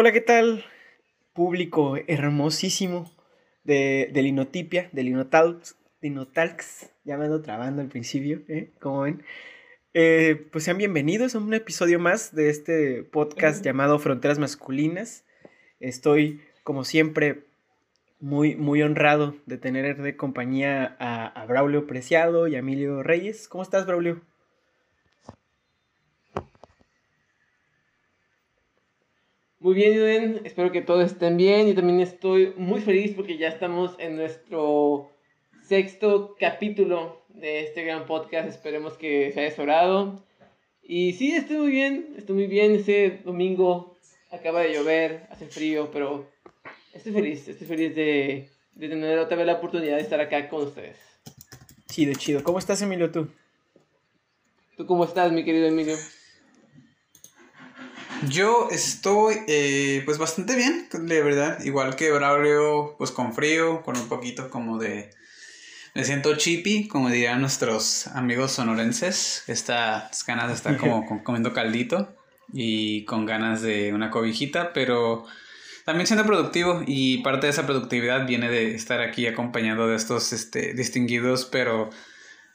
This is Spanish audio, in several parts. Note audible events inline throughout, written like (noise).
Hola, ¿qué tal? Público hermosísimo de, de Linotipia, de Linotalks, Linotalks, ya me ando trabando al principio, ¿eh? Como ven. Eh, pues sean bienvenidos a un episodio más de este podcast llamado Fronteras Masculinas. Estoy, como siempre, muy, muy honrado de tener de compañía a, a Braulio Preciado y a Emilio Reyes. ¿Cómo estás, Braulio? Muy bien, Iden. Espero que todos estén bien. Yo también estoy muy feliz porque ya estamos en nuestro sexto capítulo de este gran podcast. Esperemos que se haya sobrado. Y sí, estoy muy bien. Estoy muy bien. Ese domingo acaba de llover, hace frío, pero estoy feliz. Estoy feliz de, de tener otra vez la oportunidad de estar acá con ustedes. Chido, chido. ¿Cómo estás, Emilio, tú? ¿Tú cómo estás, mi querido Emilio? Yo estoy eh, pues bastante bien, de verdad. Igual que Braulio, pues con frío, con un poquito como de... Me siento chippy, como dirían nuestros amigos sonorenses. Estas ganas de estar como (laughs) comiendo caldito y con ganas de una cobijita, pero también siendo productivo y parte de esa productividad viene de estar aquí acompañado de estos este, distinguidos, pero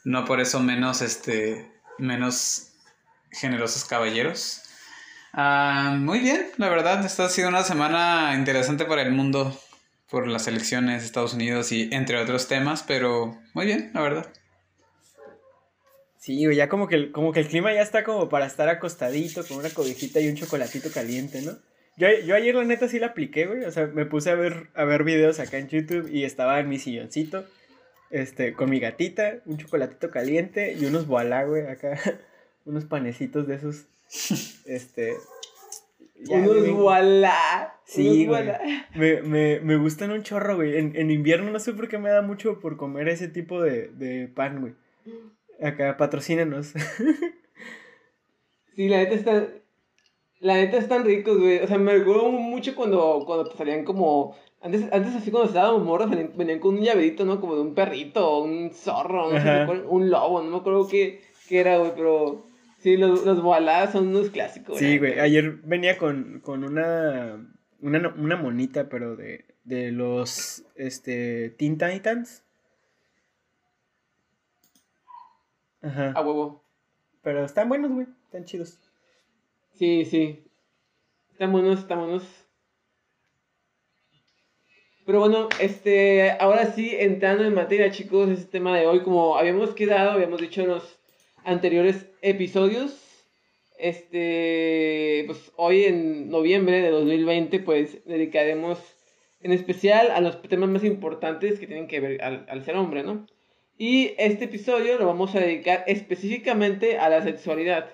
no por eso menos, este, menos generosos caballeros. Ah, muy bien, la verdad, esta ha sido una semana interesante para el mundo por las elecciones Estados Unidos y entre otros temas, pero muy bien, la verdad. Sí, ya como que, como que el clima ya está como para estar acostadito con una cobijita y un chocolatito caliente, ¿no? Yo, yo ayer la neta sí la apliqué, güey, o sea, me puse a ver, a ver videos acá en YouTube y estaba en mi silloncito, este, con mi gatita, un chocolatito caliente y unos voilá, güey, acá, (laughs) unos panecitos de esos (laughs) este. Unos voilà. Sí, güey. Me, me, me, gustan un chorro, güey. En, en, invierno no sé por qué me da mucho por comer ese tipo de, de pan, güey. Acá, patrocínenos. sí, la neta está. La neta están ricos, güey. O sea, me acuerdo mucho cuando, cuando te salían como. Antes, antes así cuando estábamos morros venían, con un llaverito, ¿no? Como de un perrito, un zorro, no sé, un lobo, no me acuerdo qué, qué era, güey, pero Sí, los, los son unos clásicos. Sí, güey. Ayer venía con, con una, una, una monita, pero de, de los este, Teen Titans. Ajá. A huevo. Pero están buenos, güey. Están chidos. Sí, sí. Están buenos, están buenos. Pero bueno, este, ahora sí, entrando en materia, chicos, este tema de hoy, como habíamos quedado, habíamos dicho en los anteriores episodios. Este, pues hoy en noviembre de 2020, pues dedicaremos en especial a los temas más importantes que tienen que ver al, ser hombre, ¿no? Y este episodio lo vamos a dedicar específicamente a la sexualidad.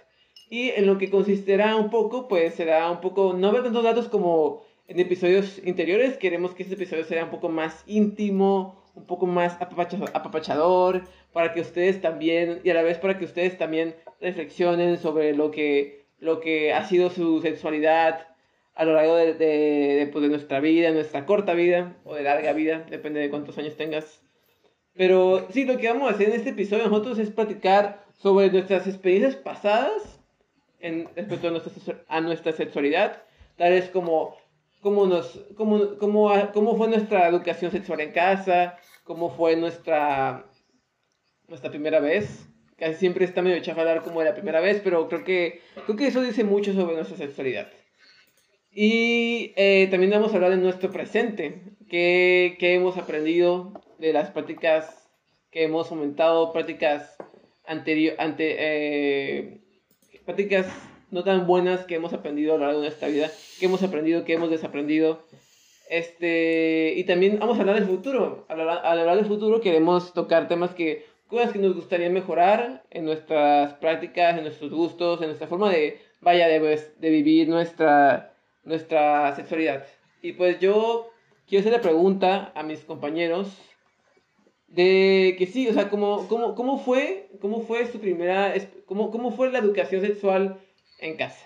Y en lo que consistirá un poco, pues será un poco, no ver tantos datos como en episodios anteriores, queremos que este episodio sea un poco más íntimo, un poco más apapachador, para que ustedes también, y a la vez para que ustedes también reflexionen sobre lo que, lo que ha sido su sexualidad a lo largo de, de, pues, de nuestra vida, nuestra corta vida, o de larga vida, depende de cuántos años tengas. Pero sí, lo que vamos a hacer en este episodio nosotros es platicar sobre nuestras experiencias pasadas en, respecto a nuestra, a nuestra sexualidad, tales como cómo, nos, cómo, cómo, cómo fue nuestra educación sexual en casa, cómo fue nuestra, nuestra primera vez. Casi siempre está medio chafa hablar como de la primera vez, pero creo que, creo que eso dice mucho sobre nuestra sexualidad. Y eh, también vamos a hablar de nuestro presente, qué, qué hemos aprendido de las prácticas que hemos fomentado, prácticas anterior, ante, eh, prácticas no tan buenas que hemos aprendido a lo largo de nuestra vida, que hemos aprendido, que hemos desaprendido. Este, y también vamos a hablar del futuro. Al hablar, del futuro queremos tocar temas que, cosas que nos gustaría mejorar en nuestras prácticas, en nuestros gustos, en nuestra forma de, vaya, de, pues, de vivir nuestra, nuestra sexualidad. Y pues yo quiero hacer la pregunta a mis compañeros de que sí, o sea, ¿cómo, cómo, cómo fue, cómo fue su primera, cómo, cómo fue la educación sexual en casa.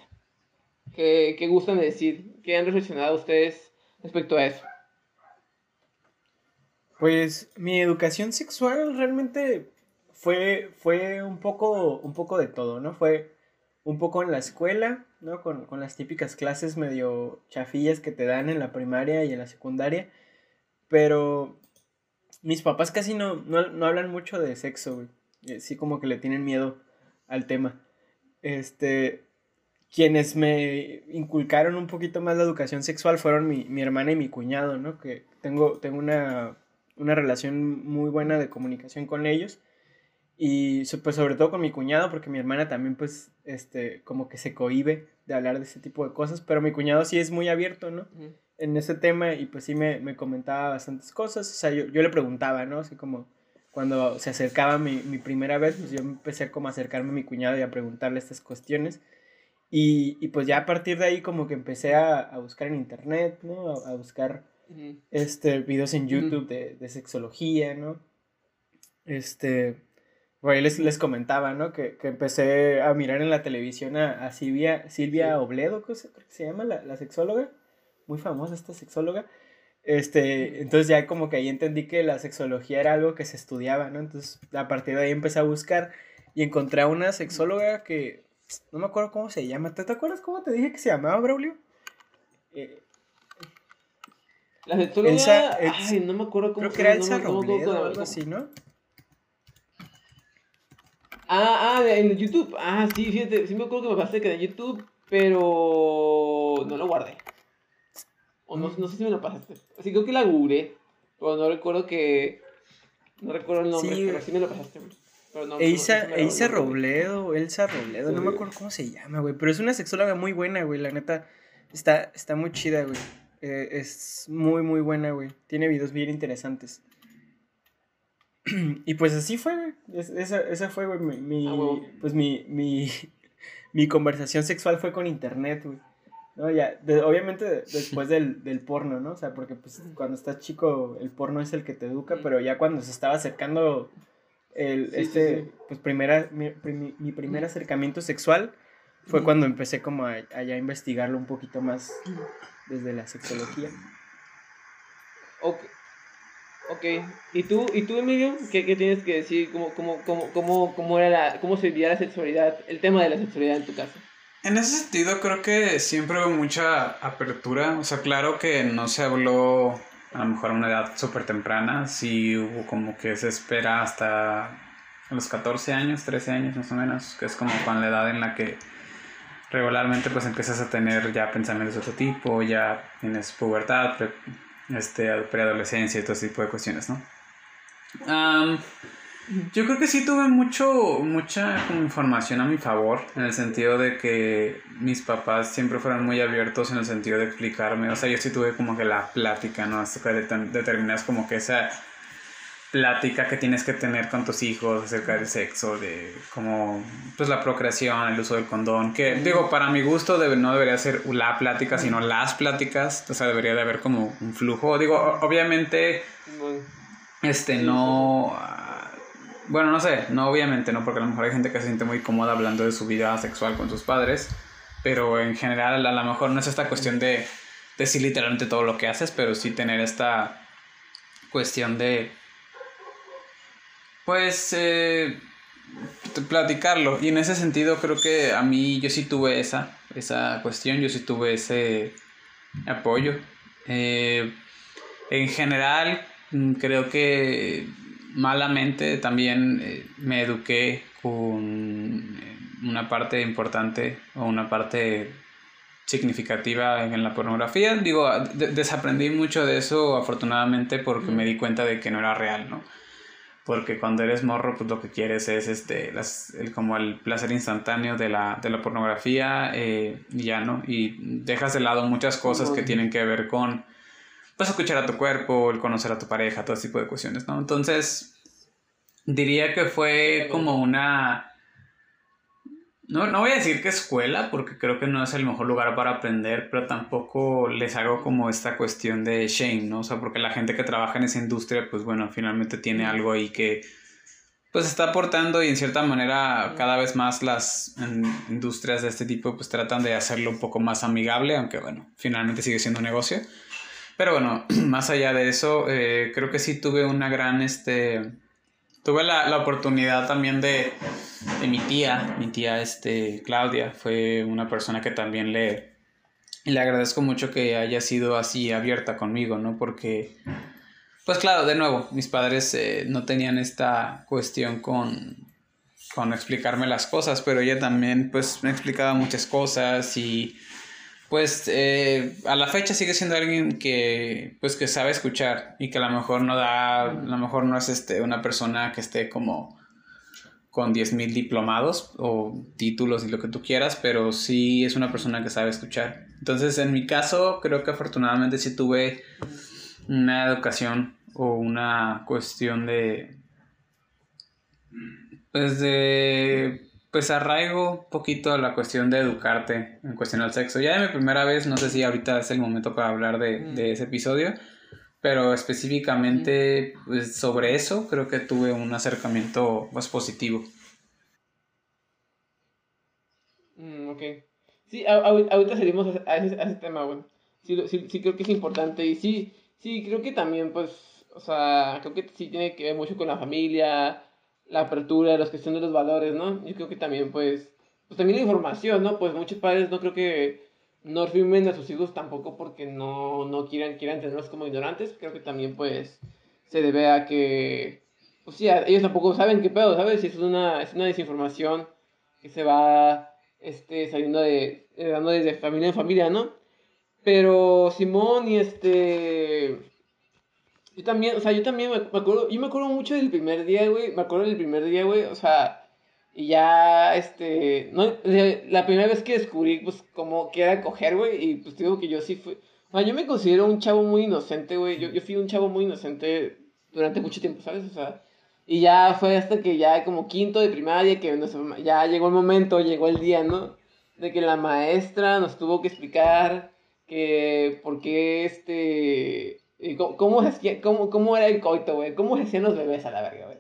¿Qué, qué gustan de decir? ¿Qué han reflexionado ustedes respecto a eso? Pues mi educación sexual realmente fue, fue un, poco, un poco de todo, ¿no? Fue, un poco en la escuela, ¿no? Con, con, las típicas clases medio chafillas que te dan en la primaria y en la secundaria. Pero mis papás casi no, no, no hablan mucho de sexo, güey. Eh, sí como que le tienen miedo al tema. Este, quienes me inculcaron un poquito más la educación sexual fueron mi, mi hermana y mi cuñado, ¿no? Que tengo, tengo una, una relación muy buena de comunicación con ellos. Y pues sobre todo con mi cuñado, porque mi hermana también pues, este, como que se cohíbe de hablar de ese tipo de cosas, pero mi cuñado sí es muy abierto, ¿no? En ese tema y pues sí me, me, comentaba bastantes cosas, o sea, yo, yo le preguntaba, ¿no? Así como cuando se acercaba mi, mi primera vez, pues yo empecé como a acercarme a mi cuñado y a preguntarle estas cuestiones. Y, y pues ya a partir de ahí como que empecé a, a buscar en internet, ¿no? A, a buscar este, videos en YouTube de, de, sexología, ¿no? Este, por ahí les, les comentaba, ¿no? Que, que, empecé a mirar en la televisión a, a Silvia, Silvia sí. Obledo, creo que se llama, la, la, sexóloga, muy famosa esta sexóloga. Este, entonces ya como que ahí entendí que la sexología era algo que se estudiaba, ¿no? Entonces a partir de ahí empecé a buscar y encontré a una sexóloga que no me acuerdo cómo se llama. ¿Te, te acuerdas cómo te dije que se llamaba, Braulio? Eh, la sexóloga, Elsa, Elsa, ay, no me acuerdo cómo creo que era Elsa no, Robledo, o algo así, ¿no? Ah, ah, en YouTube. Ah, sí, fíjate, sí me acuerdo que me pasé que en YouTube, pero no lo guardé. O no, no sé si me lo pasaste. Así creo que la googleé, pero no recuerdo que... No recuerdo el nombre, sí, pero sí me lo pasaste, Pero no, Eisa, no, Eisa Robledo, Elsa Robledo, sí, no me acuerdo cómo se llama, güey. Pero es una sexóloga muy buena, güey. La neta, está, está muy chida, güey. Eh, es muy, muy buena, güey. Tiene videos bien interesantes. (clears throat) y pues así fue. Es, esa, esa fue, güey, mi, mi ah, wow. pues mi, mi, (laughs) mi conversación sexual fue con internet, güey. ¿no? Ya, de, obviamente después del, (laughs) del, porno, ¿no? O sea, porque pues cuando estás chico el porno es el que te educa, pero ya cuando se estaba acercando el, sí, este, sí, sí. pues primera, mi, mi, mi, primer acercamiento sexual fue cuando empecé como a, a, ya investigarlo un poquito más desde la sexología. Ok. Ok, ¿y tú, y tú Emilio? ¿Qué, qué tienes que decir? ¿Cómo, cómo, cómo, cómo, era la, ¿Cómo se vivía la sexualidad, el tema de la sexualidad en tu caso? En ese sentido creo que siempre hubo mucha apertura, o sea, claro que no se habló a lo mejor a una edad súper temprana, sí hubo como que se espera hasta los 14 años, 13 años más o menos, que es como con la edad en la que regularmente pues empiezas a tener ya pensamientos de otro tipo, ya tienes pubertad, este, preadolescencia y todo ese tipo de cuestiones, ¿no? Um, yo creo que sí tuve mucho, mucha información a mi favor, en el sentido de que mis papás siempre fueron muy abiertos en el sentido de explicarme, o sea, yo sí tuve como que la plática, ¿no? Hasta que determinas como que esa plática que tienes que tener con tus hijos acerca del sexo, de como pues la procreación, el uso del condón, que digo, para mi gusto debe, no debería ser la plática, sino las pláticas, o sea, debería de haber como un flujo, digo, obviamente, este, no bueno, no sé, no obviamente no, porque a lo mejor hay gente que se siente muy cómoda hablando de su vida sexual con sus padres, pero en general a lo mejor no es esta cuestión de decir literalmente todo lo que haces, pero sí tener esta cuestión de, pues, eh, platicarlo. Y en ese sentido creo que a mí yo sí tuve esa, esa cuestión, yo sí tuve ese apoyo. Eh, en general, mm, creo que malamente también eh, me eduqué con eh, una parte importante o una parte significativa en la pornografía. Digo, de desaprendí mucho de eso afortunadamente porque me di cuenta de que no era real, ¿no? Porque cuando eres morro, pues lo que quieres es este, las, el, como el placer instantáneo de la, de la pornografía eh, y ya, ¿no? Y dejas de lado muchas cosas que tienen que ver con pues escuchar a tu cuerpo, el conocer a tu pareja, todo ese tipo de cuestiones, ¿no? Entonces, diría que fue como una... No, no voy a decir que escuela, porque creo que no es el mejor lugar para aprender, pero tampoco les hago como esta cuestión de shame, ¿no? O sea, porque la gente que trabaja en esa industria, pues bueno, finalmente tiene algo ahí que pues está aportando y en cierta manera cada vez más las industrias de este tipo pues tratan de hacerlo un poco más amigable, aunque bueno, finalmente sigue siendo un negocio. Pero bueno, (clears throat) más allá de eso, eh, creo que sí tuve una gran, este, tuve la, la oportunidad también de, de, mi tía, mi tía este, Claudia, fue una persona que también le, le agradezco mucho que haya sido así abierta conmigo, ¿no? Porque, pues claro, de nuevo, mis padres eh, no tenían esta cuestión con, con explicarme las cosas, pero ella también pues me explicaba muchas cosas y pues eh, a la fecha sigue siendo alguien que pues que sabe escuchar y que a lo mejor no da, a lo mejor no es este una persona que esté como con 10.000 diplomados o títulos y lo que tú quieras, pero sí es una persona que sabe escuchar. Entonces, en mi caso, creo que afortunadamente sí tuve una educación o una cuestión de pues de pues arraigo un poquito a la cuestión de educarte en cuestión al sexo. Ya de mi primera vez, no sé si ahorita es el momento para hablar de, Mm. de ese episodio, pero específicamente pues, sobre eso creo que tuve un acercamiento pues positivo. Mm, ok. Sí, a- a- ahorita salimos a, a ese, tema, güey. Sí, sí, sí creo que es importante y sí, sí, creo que también, pues, o sea, creo que sí tiene que ver mucho con la familia, la apertura, la cuestión de los valores, ¿no? Yo creo que también, pues, pues también la información, ¿no? Pues muchos padres no creo que no firmen a sus hijos tampoco porque no, no quieran, quieran tenerlos como ignorantes. Creo que también, pues, se debe a que, pues sí, ellos tampoco saben qué pedo, ¿sabes? Si es una, es una desinformación que se va este, saliendo de, dando desde familia en familia, ¿no? Pero Simón y este... Yo también, o sea, yo también me, me acuerdo, yo me acuerdo mucho del primer día, güey, me acuerdo del primer día, güey, o sea, y ya, este, no, la primera vez que descubrí, pues, cómo que era coger, güey, y pues digo que yo sí fui, o sea, yo me considero un chavo muy inocente, güey, yo, yo fui un chavo muy inocente durante mucho tiempo, ¿sabes? O sea, y ya fue hasta que ya como quinto de primaria, que nos- ya llegó el momento, llegó el día, ¿no? De que la maestra nos tuvo que explicar que por qué este... ¿Cómo, hacía- cómo, cómo era el coito, güey? ¿Cómo se hacían los bebés a la verga, güey?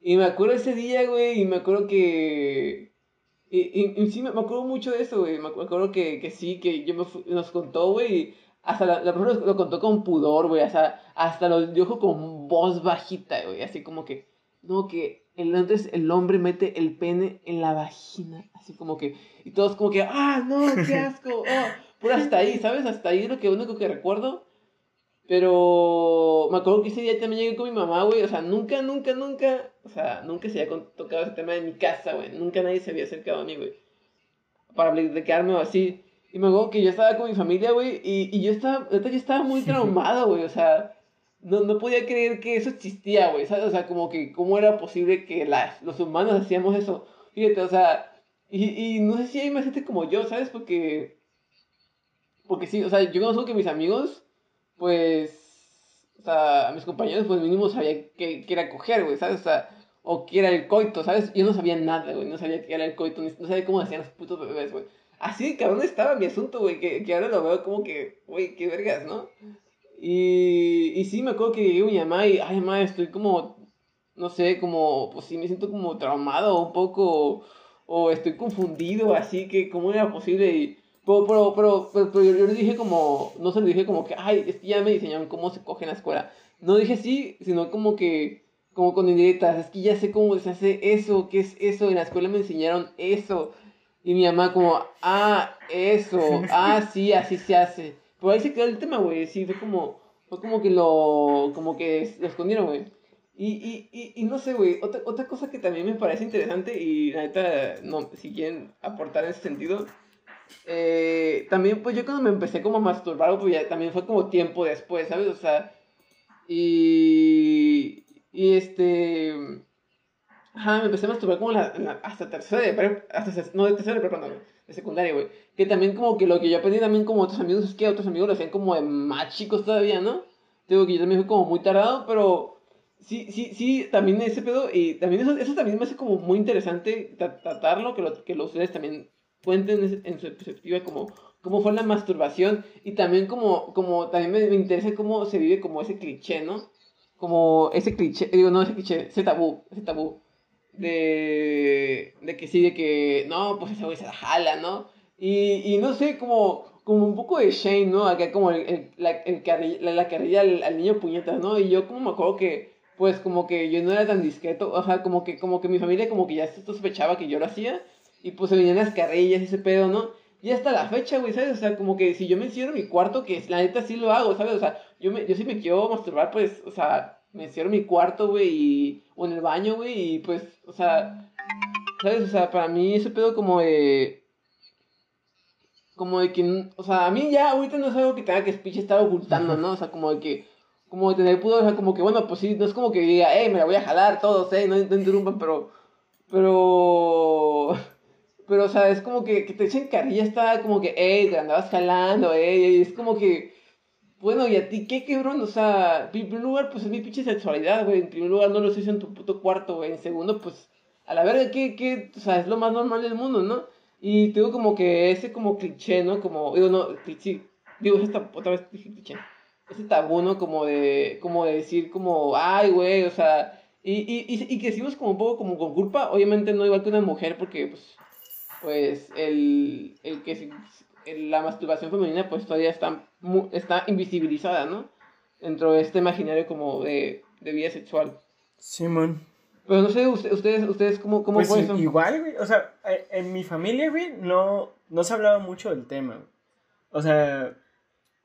Y me acuerdo ese día, güey, y me acuerdo que... Y, y, y sí, me, me acuerdo mucho de eso, güey. Me acu- me acuerdo que, que sí, que yo me nos contó, güey. Hasta la, la profesora lo contó con pudor, güey. Hasta, hasta lo dijo con voz bajita, güey. Así como que, no, que el, entonces el hombre mete el pene en la vagina. Así como que, y todos como que, ah, no, qué asco. Oh. Hasta ahí, ¿sabes? Hasta ahí lo que único que recuerdo. Pero me acuerdo que ese día también llegué con mi mamá, güey. O sea, nunca, nunca, nunca. O sea, nunca se había tocado ese tema en mi casa, güey. Nunca nadie se había acercado a mí, güey. Para platicarme o así. Y me acuerdo que yo estaba con mi familia, güey. Y, y yo estaba, yo estaba muy traumado, güey. O sea, no, no podía creer que eso existía, güey. ¿sabes? O sea, como que, ¿cómo era posible que las, los humanos hacíamos eso? Fíjate, o sea. Y, y no sé si hay más gente como yo, ¿sabes? Porque. Porque sí, o sea, yo conozco que mis amigos pues, o sea, a mis compañeros, pues mínimo sabía que, que era coger, güey, ¿sabes? O sea, o que era el coito, ¿sabes? Yo no sabía nada, güey, no sabía que era el coito, no sabía cómo hacían los putos bebés, güey. Así de cabrón estaba mi asunto, güey, que, que ahora lo veo como que, güey, qué vergas, ¿no? Y, y sí, me acuerdo que llegué a mi mamá y, ay, mamá, estoy como, no sé, como, pues sí, me siento como traumado un poco, o, o estoy confundido, así que, ¿cómo era posible? Y, pero, pero, pero, pero, pero yo, yo le dije como, no se lo dije como que, ay, es que ya me diseñaron cómo se coge en la escuela. No dije sí, sino como que, como con indirectas, es que ya sé cómo se hace eso, qué es eso, en la escuela me enseñaron eso. Y mi mamá como, ah, eso, ah, sí, así se hace. Pero ahí se quedó el tema, güey, sí, fue como, fue como que lo, como que lo escondieron, güey. Y, y, y, y no sé, güey, otra, otra cosa que también me parece interesante y la neta, no, si quieren aportar en ese sentido, eh, también pues yo cuando me empecé como a masturbar, pues ya también fue como tiempo después, ¿sabes? O sea, y, y este, ajá, me empecé a masturbar como la, la- hasta tercera de prep, hasta, no, de tercera de güey, de secundaria, güey. Que también como que lo que yo aprendí también como otros amigos es que otros amigos lo hacían como de más chicos todavía, ¿no? Digo que yo también fui como muy tardado, pero sí, sí, sí, también ese pedo, y también eso, eso también me hace como muy interesante tra- tratarlo, que, lo, que lo ustedes también cuenten en, su perspectiva como cómo fue la masturbación y también como, como también me, me interesa cómo se vive como ese cliché, ¿no? Como ese cliché, digo, no ese cliché, ese tabú, ese tabú de, de que sí, de que no, pues ese güey se la jala, ¿no? Y, y no sé, como, como un poco de shame, ¿no? Acá como el, la, la, la carrilla al, al niño puñetas, ¿no? Y yo como me acuerdo que, pues como que yo no era tan discreto, o sea, como que, como que mi familia como que ya sospechaba que yo lo hacía, y pues se venían las carrillas y ese pedo, ¿no? Y hasta la fecha, güey, ¿sabes? O sea, como que si yo me encierro en mi cuarto, que la neta sí lo hago, ¿sabes? O sea, yo, me, yo si me quiero masturbar, pues, o sea, me encierro en mi cuarto, güey, o en el baño, güey, y pues, o sea, ¿sabes? O sea, para mí ese pedo como de... Como de que, o sea, a mí ya ahorita no es algo que tenga que speech estar ocultando, ¿no? O sea, como de que, como de tener pudor, o sea, como que, bueno, pues sí, no es como que diga, eh, me la voy a jalar todos, eh, no, no interrumpan, pero, pero, pero, o sea, es como que, que te echen carrilla, está como que, eh, te andabas jalando, eh, y es como que, bueno, ¿y a ti qué, quebrón? O sea, en primer lugar, pues es mi pinche sexualidad, güey, en primer lugar no lo hice en tu puto cuarto, güey, en segundo, pues, a la verga, ¿qué, qué, o sea, es lo más normal del mundo, ¿no? Y tengo como que ese como cliché, ¿no? Como, digo, no, cliché, digo, esta, otra vez dije cliché. Ese tabú, ¿no? Como de, como de decir como, ay, güey, o sea, y, y, y, y que decimos como un poco como con culpa, obviamente no igual que una mujer, porque, pues, pues, el, el que la masturbación femenina, pues, todavía está, está invisibilizada, ¿no? Dentro de este imaginario como de, de vida sexual. Simón. Pero no sé, ustedes, ustedes ¿cómo, cómo pues fue eso? Igual, güey. O sea, eh, en mi familia, güey, no, no se hablaba mucho del tema. Güey. O sea,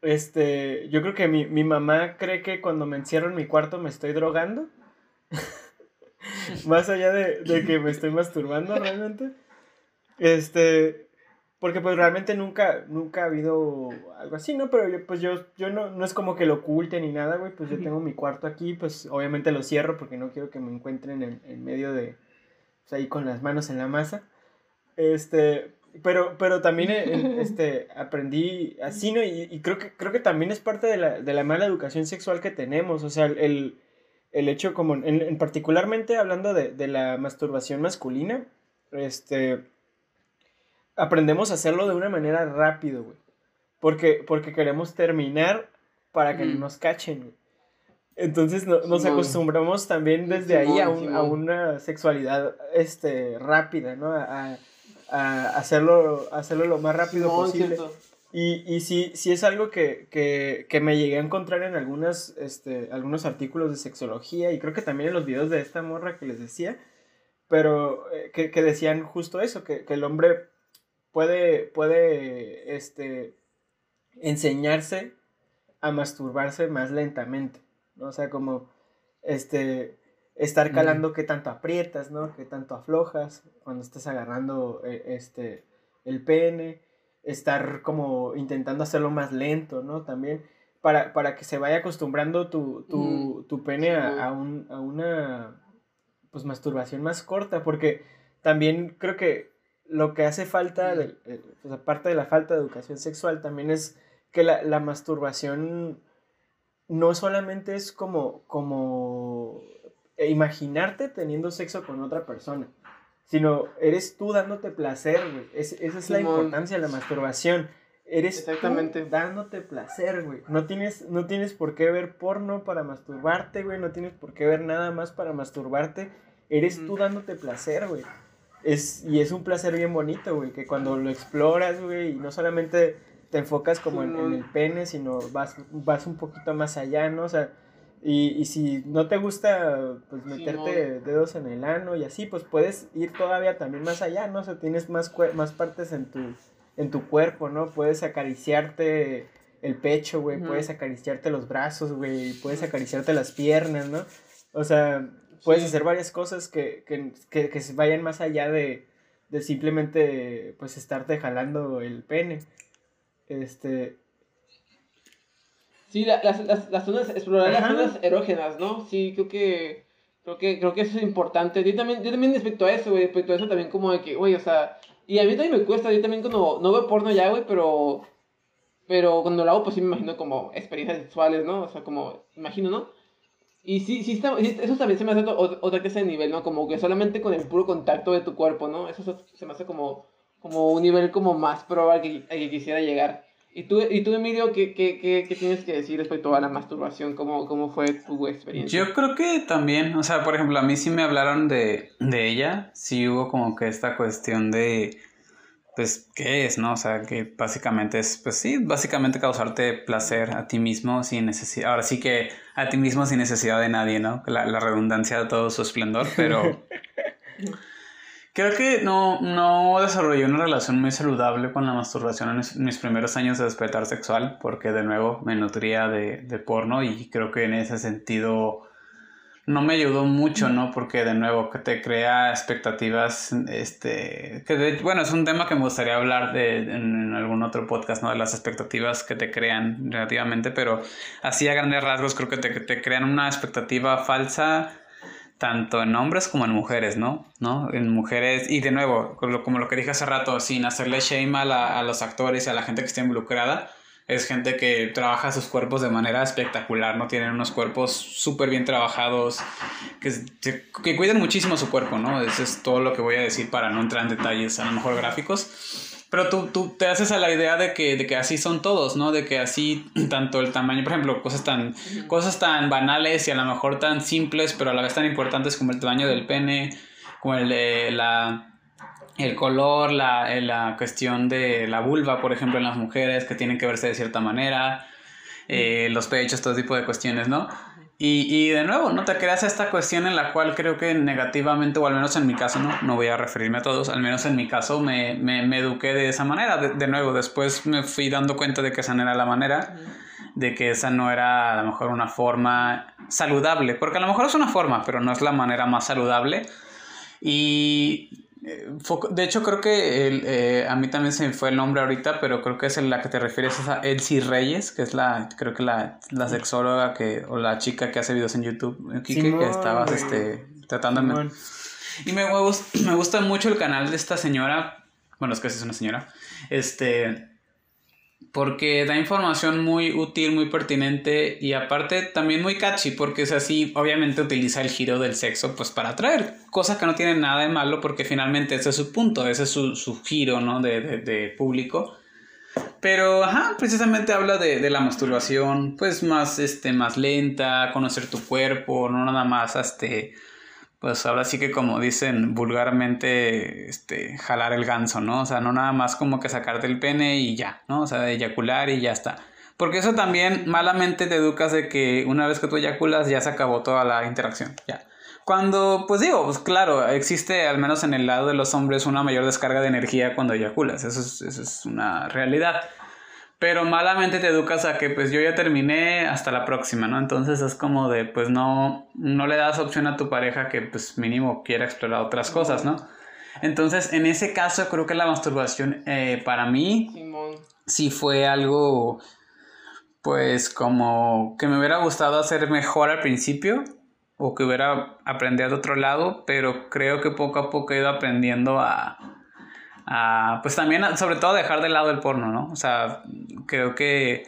este, yo creo que mi, mi mamá cree que cuando me encierro en mi cuarto me estoy drogando. (laughs) Más allá de, de que me estoy masturbando realmente. Este, porque pues realmente nunca, nunca ha habido algo así, ¿no? Pero yo, pues yo, yo no, no es como que lo oculte ni nada, güey. Pues yo tengo mi cuarto aquí, pues obviamente lo cierro porque no quiero que me encuentren en, en medio de, pues ahí con las manos en la masa. Este, pero, pero también (laughs) este, aprendí así, ¿no? Y, y, creo, que, creo que también es parte de la, de la mala educación sexual que tenemos. O sea, el, el hecho como, en, en particularmente hablando de, de la masturbación masculina, este aprendemos a hacerlo de una manera rápido, güey. Porque, porque queremos terminar para que no nos cachen, güey. Entonces no, nos acostumbramos también desde ahí a, un, a, una sexualidad este, rápida, ¿no? A, a hacerlo, hacerlo lo más rápido posible. Y, y sí, sí es algo que, que, que, me llegué a encontrar en algunas, este, algunos artículos de sexología y creo que también en los videos de esta morra que les decía, pero eh, que, que, decían justo eso, que, que el hombre puede, puede este, enseñarse a masturbarse más lentamente, ¿no? O sea, como este, estar calando qué tanto aprietas, ¿no? Qué tanto aflojas cuando estás agarrando eh, este, el pene, estar como intentando hacerlo más lento, ¿no? También para, para que se vaya acostumbrando tu, tu, tu pene a, a, un, a una pues masturbación más corta, porque también creo que lo que hace falta, de, pues aparte de la falta de educación sexual, también es que la, la masturbación no solamente es como, como imaginarte teniendo sexo con otra persona, sino eres tú dándote placer, güey. Es, esa es la importancia de la masturbación. Eres Exactamente. Tú dándote placer, güey. No tienes, no tienes por qué ver porno para masturbarte, güey. No tienes por qué ver nada más para masturbarte. Eres tú dándote placer, güey. Es, y es un placer bien bonito, güey, que cuando lo exploras, güey, y no solamente te enfocas como en, en, el pene, sino vas, vas un poquito más allá, ¿no? O sea, y, y si no te gusta, pues, meterte sí, dedos en el ano y así, pues puedes ir todavía también más allá, ¿no? O sea, tienes más, más partes en tu, en tu cuerpo, ¿no? Puedes acariciarte el pecho, güey, uh -huh. puedes acariciarte los brazos, güey, puedes acariciarte las piernas, ¿no? O sea, puedes sí. hacer varias cosas que, que, que, que, vayan más allá de, de simplemente pues estarte jalando el pene. Este. Sí, la, las, las, las, zonas, explorar Ajá. las zonas erógenas, ¿no? Sí, creo que. Creo que, creo que eso es importante. Yo también, yo también respecto a eso, güey, respecto a eso también como de que, güey, o sea, y a mí también me cuesta, yo también cuando, no veo porno ya, güey, pero, pero cuando lo hago, pues sí me imagino como experiencias sexuales, ¿no? O sea, como, imagino, ¿no? Y sí, sí, está, eso también se me hace otra clase de nivel, ¿no? Como que solamente con el puro contacto de tu cuerpo, ¿no? Eso se me hace como, como un nivel como más probable que, que quisiera llegar. ¿Y tú, y tú Emilio, ¿qué, qué, qué, qué tienes que decir respecto a la masturbación? ¿Cómo, ¿Cómo fue tu experiencia? Yo creo que también, o sea, por ejemplo, a mí sí me hablaron de, de ella, sí hubo como que esta cuestión de, pues, ¿qué es, no? O sea, que básicamente es, pues sí, básicamente causarte placer a ti mismo sin necesidad, ahora sí que a ti mismo sin necesidad de nadie, ¿no? La, la redundancia de todo su esplendor, pero (laughs) creo que no, no desarrollé una relación muy saludable con la masturbación en mis primeros años de despertar sexual, porque de nuevo me nutría de, de porno y creo que en ese sentido no me ayudó mucho, ¿no? Porque de nuevo que te crea expectativas, este, que bueno, es un tema que me gustaría hablar de, en, algún otro podcast, ¿no? De las expectativas que te crean relativamente, pero así a grandes rasgos creo que te, te crean una expectativa falsa tanto en hombres como en mujeres, ¿no? ¿no? En mujeres, y de nuevo, como lo que dije hace rato, sin hacerle shame a, la, a los actores a la gente que esté involucrada, es gente que trabaja sus cuerpos de manera espectacular, ¿no? Tienen unos cuerpos súper bien trabajados, que, que cuidan muchísimo su cuerpo, ¿no? Eso es todo lo que voy a decir para no entrar en detalles a lo mejor gráficos. Pero tú, tú te haces a la idea de que, de que así son todos, ¿no? De que así, (clears throat) tanto el tamaño, por ejemplo, cosas tan, cosas tan banales y a lo mejor tan simples, pero a la vez tan importantes como el tamaño del pene, como el de la el color, la, eh, la, cuestión de la vulva, por ejemplo, en las mujeres, que tienen que verse de cierta manera, eh, los pechos, todo tipo de cuestiones, ¿no? Y, y, de nuevo, no te creas esta cuestión en la cual creo que negativamente, o al menos en mi caso, no, no voy a referirme a todos, al menos en mi caso me, me, me eduqué de esa manera. De, de, nuevo, después me fui dando cuenta de que esa no era la manera, de que esa no era a lo mejor una forma saludable, porque a lo mejor es una forma, pero no es la manera más saludable. Y de hecho, creo que el, eh, a mí también se me fue el nombre ahorita, pero creo que es en la que te refieres es a Elsie Reyes, que es la, creo que la, la sexóloga que, o la chica que hace videos en YouTube, eh, que estabas este, tratando de... Y me, me gusta mucho el canal de esta señora, bueno, es que es una señora, este, porque da información muy útil, muy pertinente y aparte también muy catchy porque es así, obviamente utiliza el giro del sexo pues para atraer, cosas que no tienen nada de malo porque finalmente ese es su punto, ese es su, su giro, ¿no? De, de, público. Pero, ajá, precisamente habla de, de, la masturbación, pues más, este, más lenta, conocer tu cuerpo, no nada más, este, pues ahora sí que como dicen vulgarmente, este, jalar el ganso, ¿no? O sea, no nada más como que sacarte el pene y ya, ¿no? O sea, eyacular y ya está. Porque eso también malamente te educas de que una vez que tú eyaculas ya se acabó toda la interacción, ya. Cuando, pues digo, pues claro, existe al menos en el lado de los hombres una mayor descarga de energía cuando eyaculas, eso es, eso es una realidad. Pero malamente te educas a que pues yo ya terminé, hasta la próxima, ¿no? Entonces es como de pues no, no le das opción a tu pareja que pues mínimo quiera explorar otras cosas, ¿no? Entonces en ese caso creo que la masturbación eh, para mí Simón. sí fue algo pues como que me hubiera gustado hacer mejor al principio o que hubiera aprendido de otro lado, pero creo que poco a poco he ido aprendiendo a a, pues también, sobre todo, dejar de lado el porno, ¿no? O sea, creo que,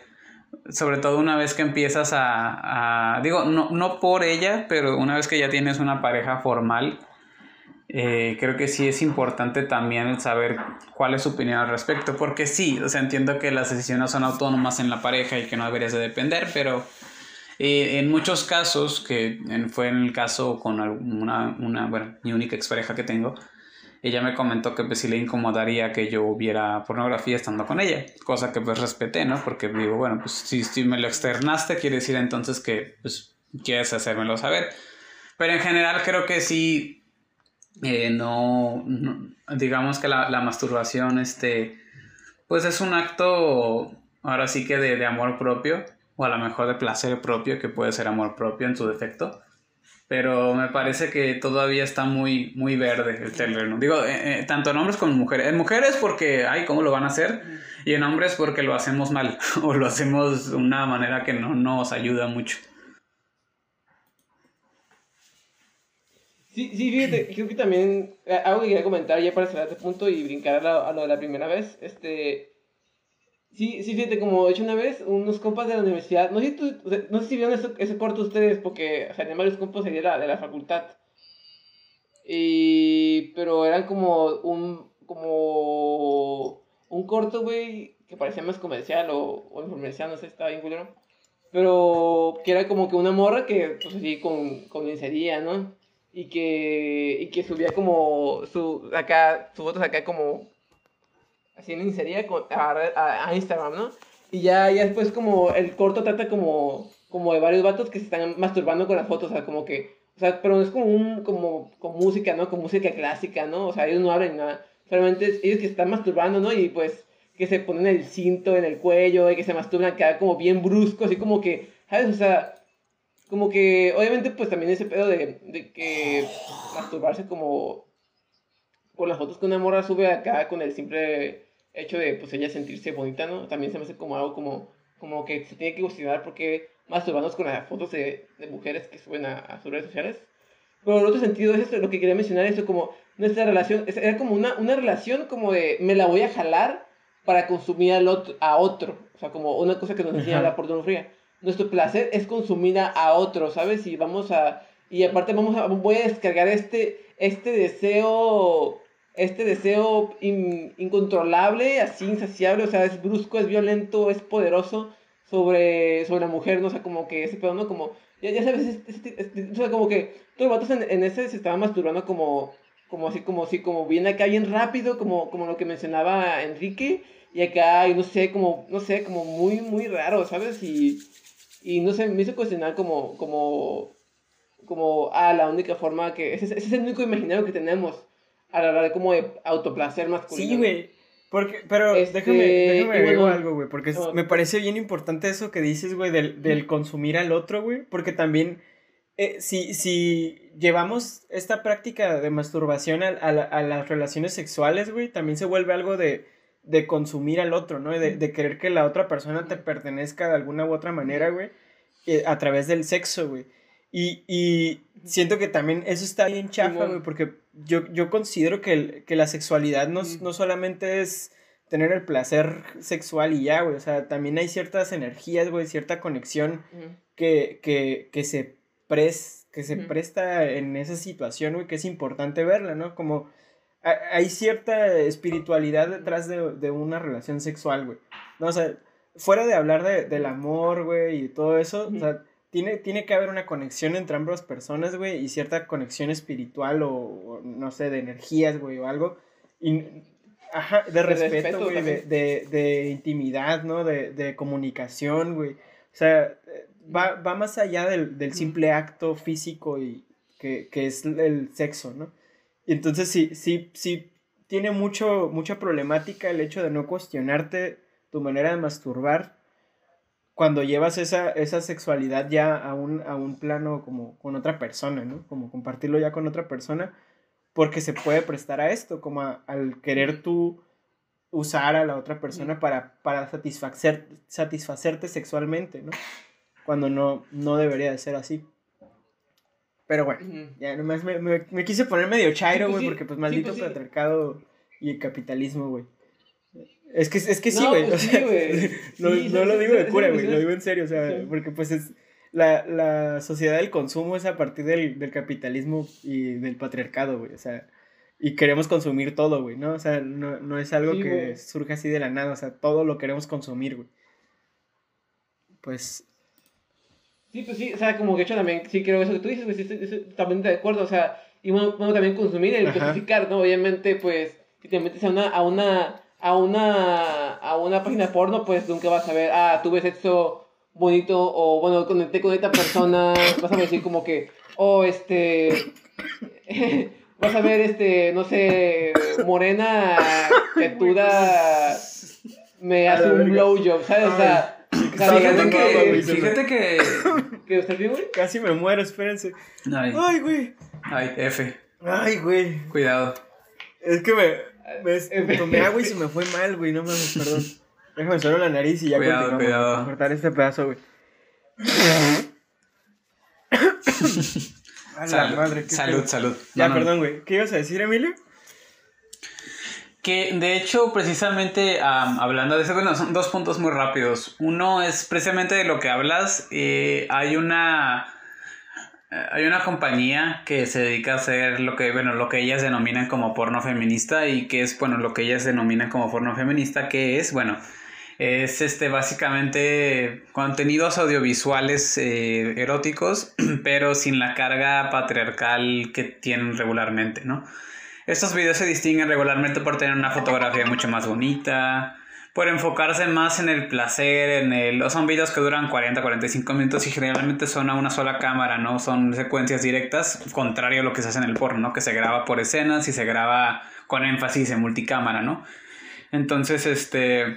sobre todo una vez que empiezas a, a digo, no, no por ella, pero una vez que ya tienes una pareja formal, eh, creo que sí es importante también saber cuál es su opinión al respecto, porque sí, o sea, entiendo que las decisiones son autónomas en la pareja y que no deberías de depender, pero eh, en muchos casos, que fue en el caso con una, una bueno, mi única expareja que tengo, ella me comentó que pues sí le incomodaría que yo viera pornografía estando con ella, cosa que pues respeté, ¿no? Porque digo, bueno, pues si, si me lo externaste, quiere decir entonces que pues quieres hacérmelo saber. Pero en general creo que sí, eh, no, no, digamos que la, la, masturbación, este, pues es un acto, ahora sí que de, de amor propio, o a lo mejor de placer propio, que puede ser amor propio en su defecto pero me parece que todavía está muy, muy verde el terreno. Digo, eh, eh, tanto en hombres como en mujeres. En mujeres porque, ay, ¿cómo lo van a hacer? Y en hombres porque lo hacemos mal (laughs) o lo hacemos de una manera que no nos ayuda mucho. Sí, sí, fíjate, (clears throat) creo que también eh, algo que quería comentar ya para cerrar este punto y brincar a lo, a lo de la primera vez, este, Sí, sí, fíjate, como he hecho una vez, unos compas de la universidad, no sé si, tú, no sé si vieron ese, ese corto ustedes, porque salían varios compas de la, de la facultad. Y, pero eran como un, como un corto, güey, que parecía más comercial o, o no sé, estaba bien culero. Pero que era como que una morra que, pues así, con, con lencería, ¿no? Y que, y que subía como, su, acá, sus fotos acá como así en insería a, a, Instagram, ¿no? Y ya, ya después como el corto trata como, como de varios vatos que se están masturbando con las fotos, o sea, como que, o sea, pero es como un, como, con música, ¿no? Con música clásica, ¿no? O sea, ellos no hablan nada, solamente ellos que se están masturbando, ¿no? Y pues que se ponen el cinto en el cuello y que se masturban, queda como bien brusco, así como que, ¿sabes? O sea, como que, obviamente, pues también ese pedo de, de que masturbarse como con las fotos que una morra sube acá con el simple hecho de, pues, ella sentirse bonita, ¿no? También se me hace como algo como, como que se tiene que cuestionar porque masturbarnos con las fotos de, de mujeres que suben a, a, sus redes sociales. Pero en otro sentido, es lo que quería mencionar, eso como nuestra relación, era como una, una relación como de, me la voy a jalar para consumir al otro, a otro. O sea, como una cosa que nos enseña la pornografía. Nuestro placer es consumir a, otro, ¿sabes? Y vamos a... Y aparte vamos a, voy a descargar este, este deseo, este deseo incontrolable, así insaciable, o sea, es brusco, es violento, es poderoso sobre, sobre la mujer, ¿no? O sea, como que ese pedo, ¿no? Como, ya, ya sabes, o sea, como que todos los vatos en, en ese se estaban masturbando como como así, como así, como viene acá bien rápido, como, como lo que mencionaba Enrique, y acá, y no sé, como, no sé, como muy, muy raro, ¿sabes? Y, y no sé, me hizo cuestionar como, como, como, ah, la única forma que, ese, es el único imaginario que tenemos a la hora de como de autoplacer masculino. Sí, güey. Porque, pero este, déjame, déjame algo, güey, porque me parece bien importante eso que dices, güey, del, del consumir al otro, güey, porque también eh, si, si llevamos esta práctica de masturbación a, a, las relaciones sexuales, güey, también se vuelve algo de, de consumir al otro, ¿no? De, de, querer que la otra persona te pertenezca de alguna u otra manera, güey, eh, a través del sexo, güey. Y, y, siento que también eso está bien chafa, güey, porque yo, yo considero que, que la sexualidad no, no solamente es tener el placer sexual y ya, güey, o sea, también hay ciertas energías, güey, cierta conexión que, que, que se que se presta en esa situación, güey, que es importante verla, ¿no? Como hay cierta espiritualidad detrás de, una relación sexual, güey. No, o sea, fuera de hablar de, del amor, güey, y todo eso, o sea, tiene, tiene que haber una conexión entre ambas personas, güey, y cierta conexión espiritual o, no sé, de energías, güey, o algo. Y, ajá, de, respeto, güey, de, de, intimidad, ¿no? De, de comunicación, güey. O sea, va, va más allá del, del, simple acto físico y que, que, es el sexo, ¿no? Y entonces sí, sí, sí tiene mucho, mucha problemática el hecho de no cuestionarte tu manera de masturbar cuando llevas esa, esa sexualidad ya a un, a un plano como con otra persona, ¿no? Como compartirlo ya con otra persona, porque se puede prestar a esto, como al querer tú usar a la otra persona para, para satisfacer, satisfacerte sexualmente, ¿no? cuando no, no debería de ser así. Pero bueno, ya nomás me, me, quise poner medio chairo, güey, porque pues maldito pues, patriarcado y el capitalismo, güey. Es que, es que sí, güey. Pues, (laughs) no, no lo digo de cura, güey, lo digo en serio, o sea, porque pues es... La, la sociedad del consumo es a partir del, del capitalismo y del patriarcado, güey, o sea, y queremos consumir todo, güey, ¿no? O sea, no, no es algo que surge así de la nada, o sea, todo lo queremos consumir, güey. Pues Sí, pues sí, o sea, como que hecho también, sí creo eso que tú dices, pues estoy, también de acuerdo, o sea, y bueno, también consumir, el codificar, ¿no? Obviamente, pues, si te metes a una, a una, a una, a una página porno, pues nunca vas a ver, ah, tuve sexo bonito, o bueno, conecté con esta persona, (laughs) vas a decir como que, oh, este, (laughs) vas a ver, este, no sé, morena, tetuda, me hace un blowjob, ¿sabes? O sea Fíjate que. Fíjate que. ¿Qué estás bien, güey? Casi me muero, espérense. Ay. Ay, güey. Ay, F. Ay, güey. Cuidado. Es que me. Me tomé agua y se me fue mal, güey. No mames, perdón. Déjame solo la nariz y ya cuidado, continuamos. Cuidado. A cortar este pedazo, güey. (coughs) A la madre, salud, salud. Ya, perdón, güey. ¿Qué ibas a decir, Emilio? Que de hecho, precisamente hablando de eso, bueno, son dos puntos muy rápidos. Uno es precisamente de lo que hablas. Eh, hay una. Eh, hay una compañía que se dedica a hacer lo que, bueno, lo que ellas denominan como porno feminista y que es, bueno, lo que ellas denominan como porno feminista, que es, bueno, es este básicamente contenidos audiovisuales eh, eróticos, (clears throat) pero sin la carga patriarcal que tienen regularmente, ¿no? Estos videos se distinguen regularmente por tener una fotografía mucho más bonita, por enfocarse más en el placer, en el... Son videos que duran 40, 45 minutos y generalmente son a una sola cámara, ¿no? Son secuencias directas, contrario a lo que se hace en el porno, ¿no? Que se graba por escenas y se graba con énfasis en multicámara, ¿no? Entonces, este...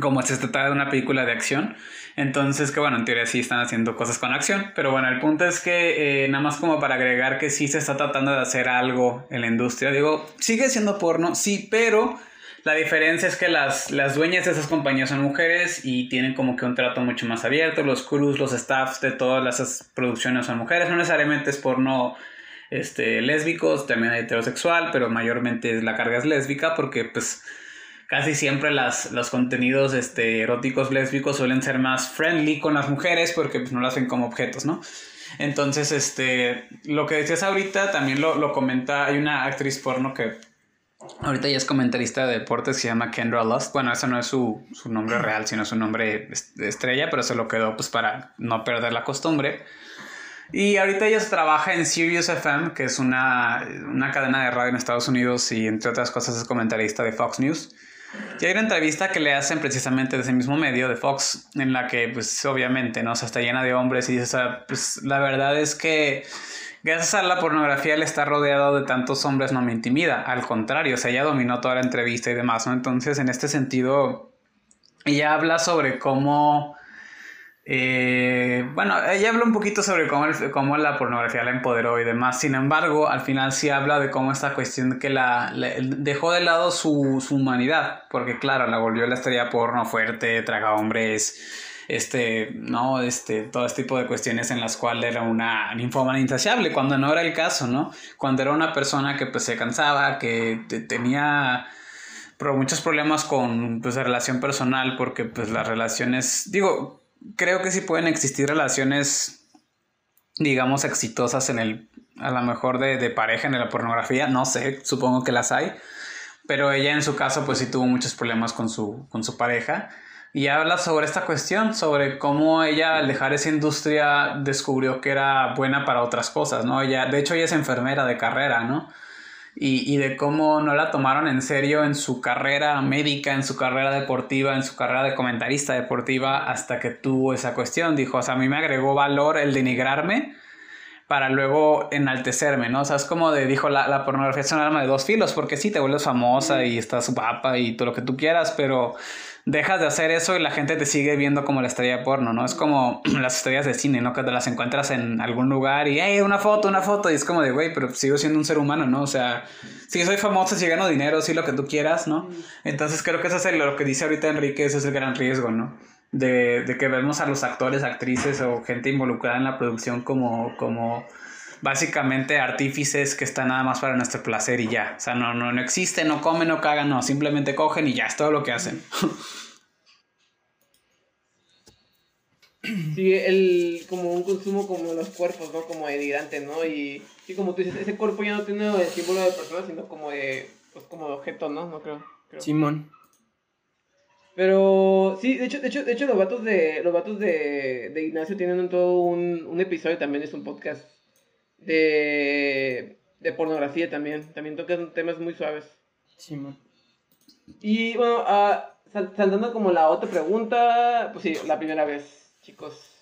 Como se trata de una película de acción, entonces, que bueno, en teoría sí están haciendo cosas con acción, pero bueno, el punto es que eh, nada más como para agregar que sí se está tratando de hacer algo en la industria. Digo, sigue siendo porno, sí, pero la diferencia es que las, las dueñas de esas compañías son mujeres y tienen como que un trato mucho más abierto. Los crews, los staffs de todas esas producciones son mujeres. No necesariamente es porno este, lésbicos, también hay heterosexual, pero mayormente la carga es lésbica porque pues casi siempre las, los contenidos este, eróticos lésbicos suelen ser más friendly con las mujeres porque pues, no las ven como objetos, ¿no? Entonces, este, lo que decías ahorita también lo, lo comenta, hay una actriz porno que Ahorita ya es comentarista de deportes, se llama Kendra Lust. Bueno, ese no es su, nombre real, sino su nombre de estrella, pero se lo quedó pues para no perder la costumbre. Y ahorita ella trabaja en Sirius FM, que es una, una cadena de radio en Estados Unidos y entre otras cosas es comentarista de Fox News. Y hay una entrevista que le hacen precisamente de ese mismo medio, de Fox, en la que pues obviamente, ¿no? O sea, está llena de hombres y dice, o sea, pues la verdad es que Gracias a la pornografía él está rodeado de tantos hombres no me intimida. Al contrario, o sea, ella dominó toda la entrevista y demás, ¿no? Entonces, en este sentido, ella habla sobre cómo... Eh, bueno, ella habla un poquito sobre cómo, cómo, la pornografía la empoderó y demás. Sin embargo, al final sí habla de cómo esta cuestión que la, dejó de lado su, su, humanidad. Porque claro, la volvió la estrella porno fuerte, traga hombres, este, ¿no? Este, todo este tipo de cuestiones en las cuales era una ninfómana insaciable, cuando no era el caso, ¿no? Cuando era una persona que pues se cansaba, que tenía muchos problemas con pues, la relación personal, porque pues las relaciones, digo, creo que sí pueden existir relaciones, digamos, exitosas en el, a lo mejor de, de pareja en la pornografía, no sé, supongo que las hay, pero ella en su caso pues sí tuvo muchos problemas con su, con su pareja y habla sobre esta cuestión, sobre cómo ella al dejar esa industria descubrió que era buena para otras cosas, ¿no? Ella, de hecho, ella es enfermera de carrera, ¿no? Y, y, de cómo no la tomaron en serio en su carrera médica, en su carrera deportiva, en su carrera de comentarista deportiva, hasta que tuvo esa cuestión. Dijo, o sea, a mí me agregó valor el denigrarme para luego enaltecerme, ¿no? O sea, es como de, dijo, la, la pornografía es un arma de dos filos, porque sí, te vuelves famosa y estás guapa y todo lo que tú quieras, pero dejas de hacer eso y la gente te sigue viendo como la estrella de porno, ¿no? Es como (clears throat) las estrellas de cine, ¿no? Que te las encuentras en algún lugar y, hey, una foto, una foto, y es como de, güey, pero sigo siendo un ser humano, ¿no? O sea, si soy famoso, si gano dinero, si lo que tú quieras, ¿no? Entonces creo que eso es lo que dice ahorita Enrique, ese es el gran riesgo, ¿no? De, de que vemos a los actores, actrices o gente involucrada en la producción como, como básicamente artífices que están nada más para nuestro placer y ya. O sea, no, no, no existe, no comen, no cagan, no, simplemente cogen y ya, es todo lo que hacen. Sí, el, como un consumo como los cuerpos, ¿no? Como denigrante, ¿no? Y, y como tú dices, ese cuerpo ya no tiene el símbolo de persona, sino como de, pues como de objeto, ¿no? No creo. Simón. Pero sí, de hecho, de hecho, de hecho los vatos de los vatos de, de Ignacio tienen todo un, un episodio también es un podcast de, de pornografía también. También tocan temas muy suaves. Simón. Y bueno, uh, saltando como la otra pregunta, pues sí, la primera vez chicos.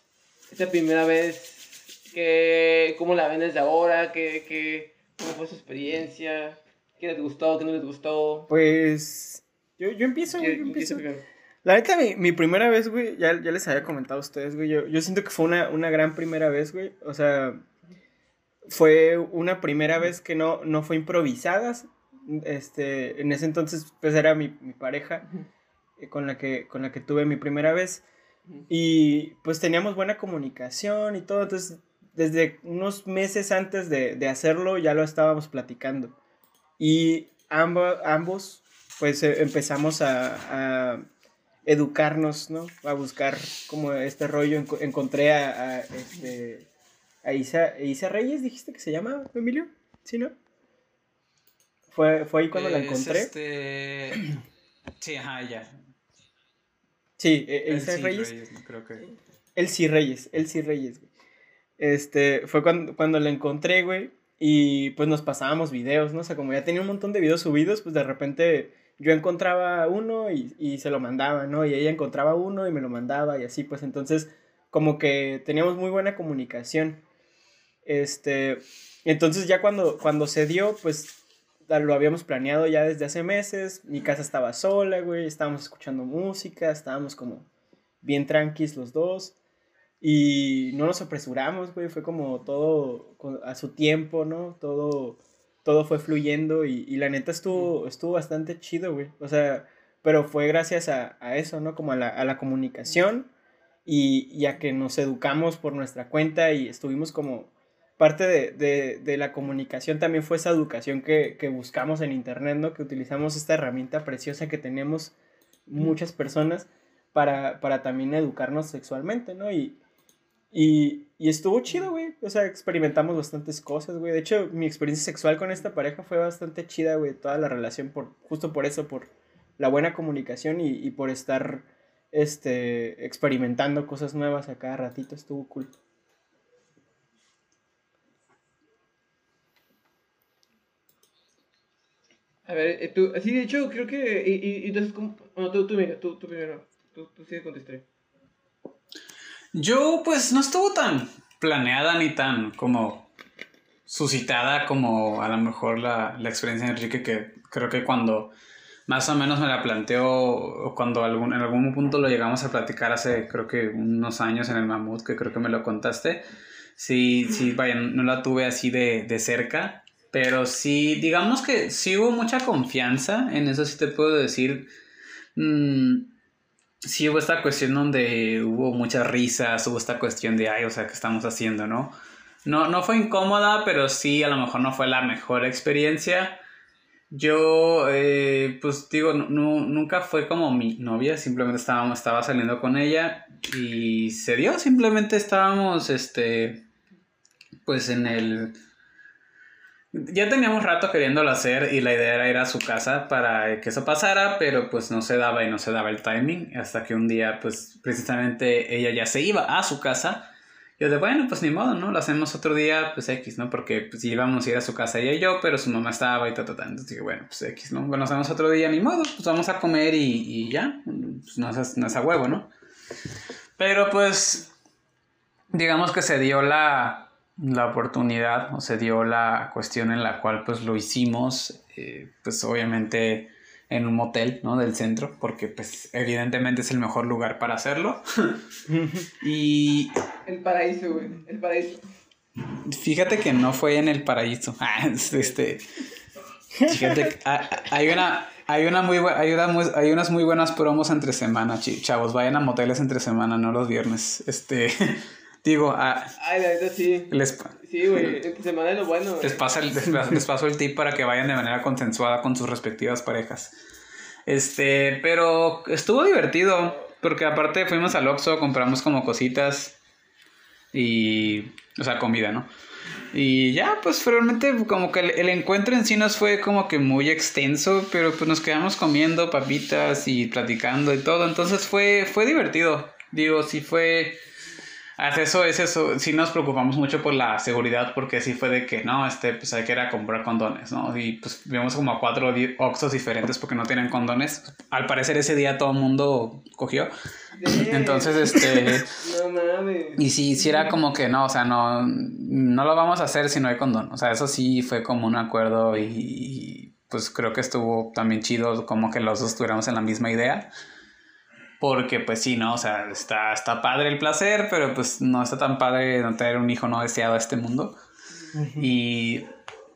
Esta primera vez, que, ¿cómo la ven desde ahora? ¿Qué, qué, ¿Cómo fue su experiencia? ¿Qué les gustó? ¿Qué no les gustó? Pues yo, yo empiezo, güey, yo empiezo. La neta, mi, mi, primera vez, güey, ya, ya, les había comentado a ustedes, güey, yo, yo siento que fue una, una gran primera vez, güey. O sea, fue una primera vez que no, no fue improvisada. Este, en ese entonces, pues era mi, mi pareja eh, con, la que, con la que tuve mi primera vez. Y pues teníamos buena comunicación y todo, entonces desde unos meses antes de, de hacerlo ya lo estábamos platicando. Y ambos, ambos pues eh, empezamos a, a, educarnos, ¿no? A buscar como este rollo. encontré a, a, este, a Isa, Isa, Reyes, dijiste que se llama, Emilio, ¿sí, no? Fue, fue ahí cuando la encontré. Este... Sí, ajá, ya. Sí, e-, Elsie Reyes. Reyes creo que... Elsie Reyes, Elsie Reyes, güey. Este, fue cuando, cuando la encontré, güey. y pues nos pasábamos videos, ¿no? O sea, como ya tenía un montón de videos subidos, pues de repente yo encontraba uno y, y se lo mandaba, ¿no? Y ella encontraba uno y me lo mandaba y así, pues entonces como que teníamos muy buena comunicación. Este, entonces ya cuando, cuando se dio, pues lo habíamos planeado ya desde hace meses, mi casa estaba sola, güey, estábamos escuchando música, estábamos como bien tranquis los dos. Y no nos apresuramos, güey, fue como todo a su tiempo, ¿no? Todo, todo fue fluyendo y, y la neta estuvo, estuvo bastante chido, güey. O sea, pero fue gracias a, a eso, ¿no? Como a la, a la comunicación y, y, a que nos educamos por nuestra cuenta y estuvimos como... Parte de, de, de la comunicación también fue esa educación que, que buscamos en Internet, ¿no? Que utilizamos esta herramienta preciosa que tenemos muchas personas para, para también educarnos sexualmente, ¿no? Y, y, y estuvo chido, güey. O sea, experimentamos bastantes cosas, güey. De hecho, mi experiencia sexual con esta pareja fue bastante chida, güey. Toda la relación, por, justo por eso, por la buena comunicación y, y por estar este, experimentando cosas nuevas a cada ratito. Estuvo cool. A ver, eh, tú, sí, de hecho, creo que. Y, y, entonces, ¿cómo? No, tú, tú, mira, tú, tú primero. Tú, tú sigue con tu historia. Yo, pues, no estuvo tan planeada ni tan como suscitada como a lo mejor la, la experiencia de Enrique, que creo que cuando más o menos me la planteó, o cuando algún, en algún punto lo llegamos a platicar hace, creo que unos años en el Mamut, que creo que me lo contaste. Sí, sí, vaya, no la tuve así de, de cerca, pero sí, digamos que sí hubo mucha confianza, en eso sí te puedo decir. Mmm, sí hubo esta cuestión donde hubo muchas risas, hubo esta cuestión de, ay, o sea, ¿qué estamos haciendo, no? No, no fue incómoda, pero sí, a lo mejor no fue la mejor experiencia. Yo, eh, pues digo, nunca fue como mi novia, simplemente estábamos, estaba saliendo con ella y se dio, simplemente estábamos, este, pues en el ya teníamos rato queriéndolo hacer y la idea era ir a su casa para que eso pasara, pero pues no se daba y no se daba el timing hasta que un día pues precisamente ella ya se iba a su casa. Yo de bueno, pues ni modo, ¿no? Lo hacemos otro día, pues X, ¿no? Porque pues íbamos a ir a su casa ella y yo, pero su mamá estaba y ta, ta, ta. Entonces dije, bueno, pues X, ¿no? Bueno, hacemos otro día, ni modo, pues vamos a comer y, y ya. Pues no es, no es a huevo, ¿no? Pero pues, digamos que se dio la, la oportunidad o se dio la cuestión en la cual pues lo hicimos, eh, pues obviamente en un motel, ¿no? Del centro, porque pues evidentemente es el mejor lugar para hacerlo. (laughs) y... El paraíso, güey, el paraíso. Fíjate que no fue en el paraíso. (laughs) Ah, este... Fíjate que hay una... Hay, una muy, hay, hay unas muy buenas promos entre semana, chavos. Vayan a moteles entre semana, no los viernes. Este, Digo, a... Ay, la verdad sí. Les, sí, güey, semana es lo bueno. Les, pasa el, les paso el tip para que vayan de manera consensuada con sus respectivas parejas. Este, pero estuvo divertido, porque aparte fuimos al Oxxo, compramos como cositas y, o sea, comida, ¿no? Y ya, pues realmente como que el, el, encuentro en sí nos fue como que muy extenso, pero pues nos quedamos comiendo papitas y platicando y todo, entonces fue, fue divertido. Digo, sí fue eso es eso, sí nos preocupamos mucho por la seguridad porque sí fue de que no, este, pues hay que ir a comprar condones, ¿no? Y pues vimos como a cuatro Oxos diferentes porque no tienen condones. Al parecer ese día todo el mundo cogió. Entonces, este... (laughs) no mames. Y sí, sí era como que no, o sea, no, no lo vamos a hacer si no hay condón. O sea, eso sí fue como un acuerdo y, y pues creo que estuvo también chido como que los dos estuviéramos en la misma idea. Porque pues sí, ¿no? O sea, está, está padre el placer, pero pues no está tan padre no tener un hijo no deseado a este mundo. Y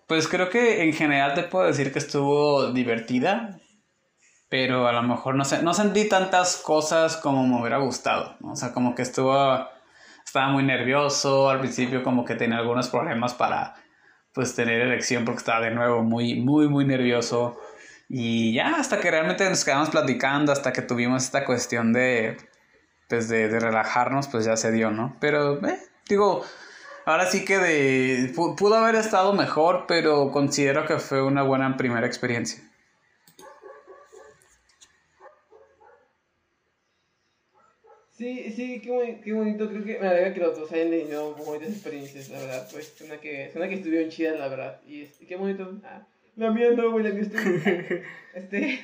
pues creo que en general te puedo decir que estuvo divertida, pero a lo mejor no sé, no sentí tantas cosas como me hubiera gustado, ¿no? O sea, como que estuvo, estaba muy nervioso, al principio como que tenía algunos problemas para pues tener erección porque estaba de nuevo muy, muy, muy nervioso. Y ya, hasta que realmente nos quedamos platicando, hasta que tuvimos esta cuestión de, pues de, de relajarnos, pues ya se dio, ¿no? Pero, eh, digo, ahora sí que de, pudo haber estado mejor, pero considero que fue una buena primera experiencia. Sí, sí, qué, qué bonito. Creo que me alegra que los dos hayan tenido bonitas experiencias, la verdad. Pues suena que, suena que estuvieron chidas, la verdad. Y es- qué bonito. Ah, la mía no, güey, la mía estuvo. (laughs) este.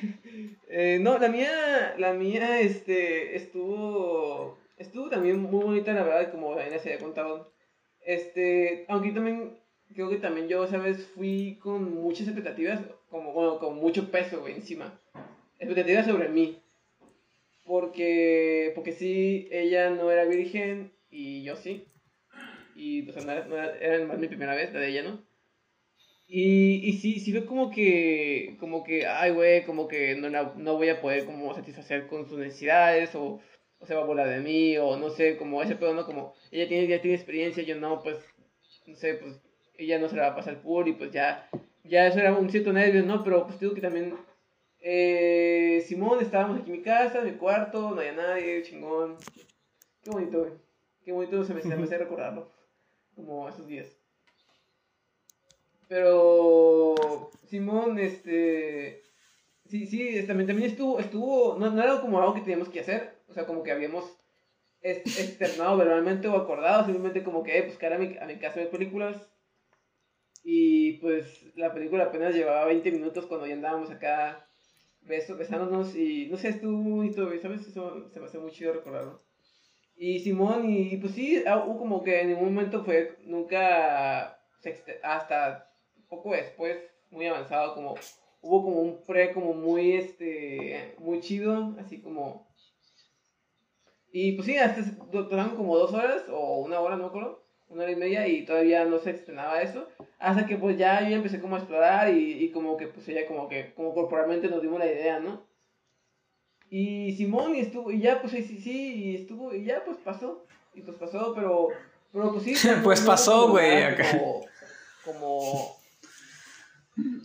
eh, no, la mía, la mía, este, estuvo. Estuvo también muy bonita, la verdad, como Daniela se había contado. Este, aunque también, creo que también yo, ¿sabes? Fui con muchas expectativas, como, bueno, con mucho peso, güey, encima. Expectativas sobre mí. Porque, porque sí, ella no era virgen y yo sí. Y, o sea, no era, no era, era más mi primera vez, la de ella, ¿no? Y, y sí, sí fue como que, como que, ay, güey, como que no, no voy a poder como satisfacer con sus necesidades o, o se va a volar de mí o no sé, como ese pedo, ¿no? Como ella tiene, ya tiene experiencia, yo no, pues, no sé, pues ella no se la va a pasar por y pues ya, ya eso era un cierto nervio, ¿no? Pero pues digo que también eh, Simón, estábamos aquí en mi casa, en mi cuarto, no había nadie, chingón. Qué bonito, güey. Qué bonito se me, se me hace (laughs) recordarlo. Como esos días. Pero Simón, este. Sí, sí, es- también, también estuvo, estuvo, no, no era como algo que teníamos que hacer, o sea, como que habíamos externado verbalmente o acordado, simplemente como que eh, buscar a mi, a mi casa de películas. Y pues la película apenas llevaba 20 minutos cuando ya andábamos acá beso, besándonos y no sé, estuvo muy bonito, ¿sabes? Eso se me hace muy chido recordarlo. Y Simón, y, pues sí, ah, como que en ningún momento fue, nunca, hasta poco después, muy avanzado, como hubo como un pre como muy, este, muy chido, así como... Y pues sí, hasta duraron como dos horas o una hora, no me acuerdo, una hora y media y todavía no se estrenaba eso. Hasta que pues ya yo empecé como a explorar y, y como que pues ella como que, como corporalmente nos dimos la idea, ¿no? Y Simón y estuvo, y ya pues sí, sí, sí, y estuvo, y ya pues pasó, y pues pasó, pero, pero pues sí. (laughs) Pues pasó, güey, acá. Como, como,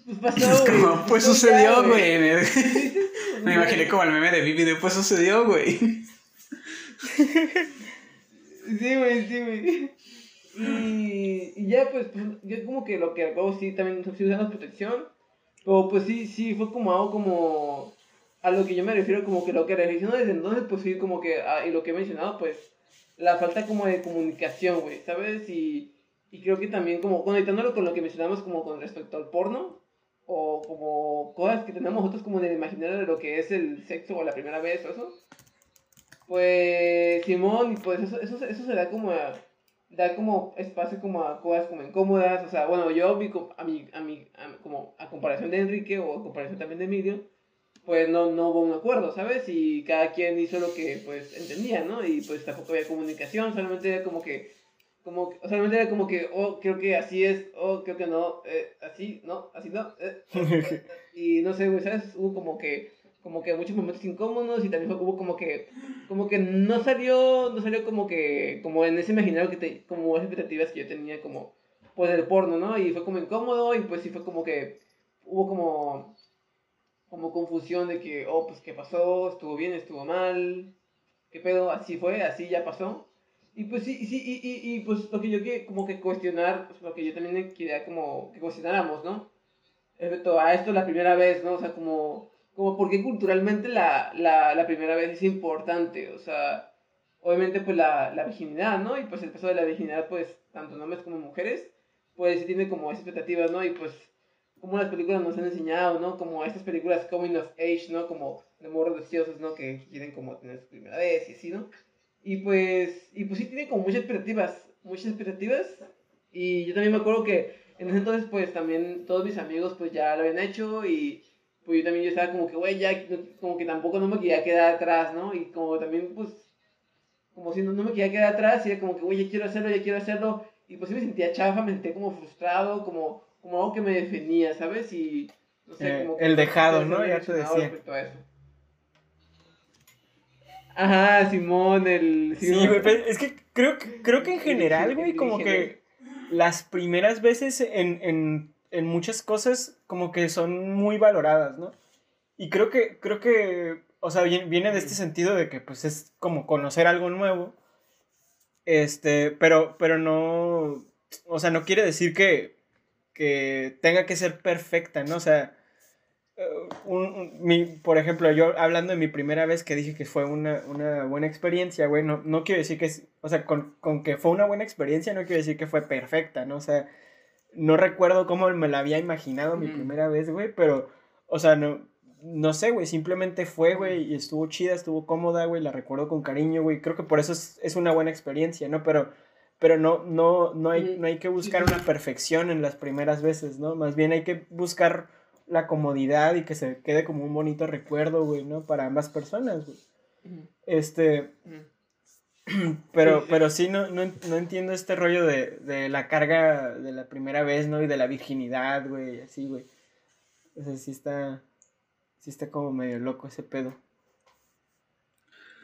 pues pasó, güey. Como, pues ya, sucedió, güey. (laughs) Me imaginé como el meme de Vivi de pues sucedió, güey. Sí, güey, sí, güey. Y, y ya, pues, pues, yo como que lo que acabo sí, también sí usando protección. Pero pues sí, sí, fue como algo como... A lo que yo me refiero, como que lo que reflexiono desde entonces, pues sí, como que... ah, y lo que he mencionado, pues, la falta como de comunicación, güey, ¿sabes? Y, y creo que también como conectándolo con lo que mencionamos como con respecto al porno. O como cosas que tenemos nosotros como en el imaginario de lo que es el sexo o la primera vez o eso. Pues Simón, pues eso, eso, eso se da como a, da como espacio como a cosas como incómodas, o sea, bueno, yo co- a mi, a mi, a- como a comparación de Enrique o a comparación también de Emilio, pues no, no hubo un acuerdo, ¿sabes? Y cada quien hizo lo que pues entendía, ¿no? Y pues tampoco había comunicación, solamente era como que, como, que- solamente era como que, oh, creo que así es, oh, creo que no, eh, así, no, así no, eh, (laughs) y no sé, güey, ¿sabes? Hubo como que, como que muchos momentos incómodos y también hubo como que, como que no salió, no salió como que, como en ese imaginario que te, como esas expectativas que yo tenía como, pues del porno, ¿no? Y fue como incómodo y pues sí fue como que, hubo como, como confusión de que, oh, pues qué pasó, estuvo bien, estuvo mal, qué pedo, así fue, así ya pasó. Y pues sí, sí, y, y, y pues lo que yo quería como que cuestionar, lo que yo también quería como que cuestionáramos, ¿no? respecto a esto la primera vez, ¿no? O sea, como, como por qué culturalmente la, la, la primera vez es importante, o sea, obviamente pues la, la virginidad, ¿no? Y pues el peso de la virginidad, pues, tanto en hombres como en mujeres, pues sí tiene como expectativas, ¿no? Y pues, como las películas nos han enseñado, ¿no? Como estas películas coming of age, ¿no? Como de morros deseosos, ¿no? Que quieren como tener su primera vez y así, ¿no? Y pues, y pues sí tiene como muchas expectativas, muchas expectativas. Y yo también me acuerdo que en ese entonces, pues también todos mis amigos, pues ya lo habían hecho y pues yo también yo estaba como que, güey, ya, como que tampoco no me quería quedar atrás, ¿no? Y como también, pues, como si no, no me quería quedar atrás y era como que, güey, ya quiero hacerlo, ya quiero hacerlo. Y pues sí me sentía chafa, me sentía como frustrado, como, como algo que me definía, ¿sabes? Y, no sé, Eh, como que... el dejado, ¿no? Ya te decía. respecto a eso. Ajá, Simón, el... Sí, güey, pero es que creo, que- creo que en general, güey, como que las primeras veces en, en, en muchas cosas como que son muy valoradas, ¿no? Y creo que, creo que, o sea, viene, viene de este sentido de que pues es como conocer algo nuevo, este, pero, pero no, o sea, no quiere decir que, que tenga que ser perfecta, ¿no? O sea, un, un- mi, por ejemplo, yo hablando de mi primera vez que dije que fue una, una buena experiencia, güey, no, no quiero decir que es, o sea, con, con que fue una buena experiencia no quiero decir que fue perfecta, ¿no? O sea, no recuerdo cómo me la había imaginado mi primera vez, güey, pero, o sea, no, no sé, güey, simplemente fue, güey, y estuvo chida, estuvo cómoda, güey, la recuerdo con cariño, güey, creo que por eso es, es una buena experiencia, ¿no? Pero, pero no, no, no, hay, no hay que buscar una perfección en las primeras veces, ¿no? Más bien hay que buscar la comodidad y que se quede como un bonito recuerdo, güey, ¿no? Para ambas personas, güey. Este, (clears throat) pero, pero sí, no, no, no entiendo este rollo de, de la carga de la primera vez, ¿no? Y de la virginidad, güey, así, güey. O sea, sí está, sí está como medio loco ese pedo.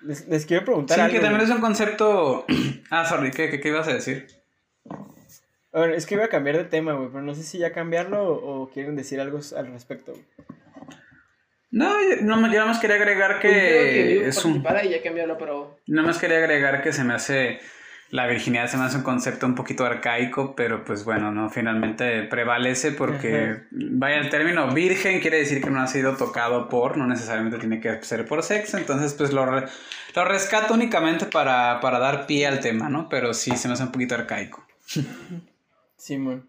Les, les quiero preguntar Sí, algo, que también güey. es un concepto... (clears throat) Ah, sorry, ¿qué, qué, qué ibas a decir? Ver, es que iba a cambiar de tema, güey, pero no sé si ya cambiarlo o, o quieren decir algo al respecto, güey. No, yo, no, yo nada más quería agregar Pues que que es un... y ya cambiarlo, pero Nada más quería agregar que se me hace... La virginidad se me hace un concepto un poquito arcaico, pero pues bueno, ¿no? Finalmente prevalece porque, Ajá. vaya, el término virgen quiere decir que no ha sido tocado por, no necesariamente tiene que ser por sexo, entonces pues lo, re- lo rescato únicamente para, para dar pie al tema, ¿no? Pero sí se me hace un poquito arcaico. (laughs) Simón.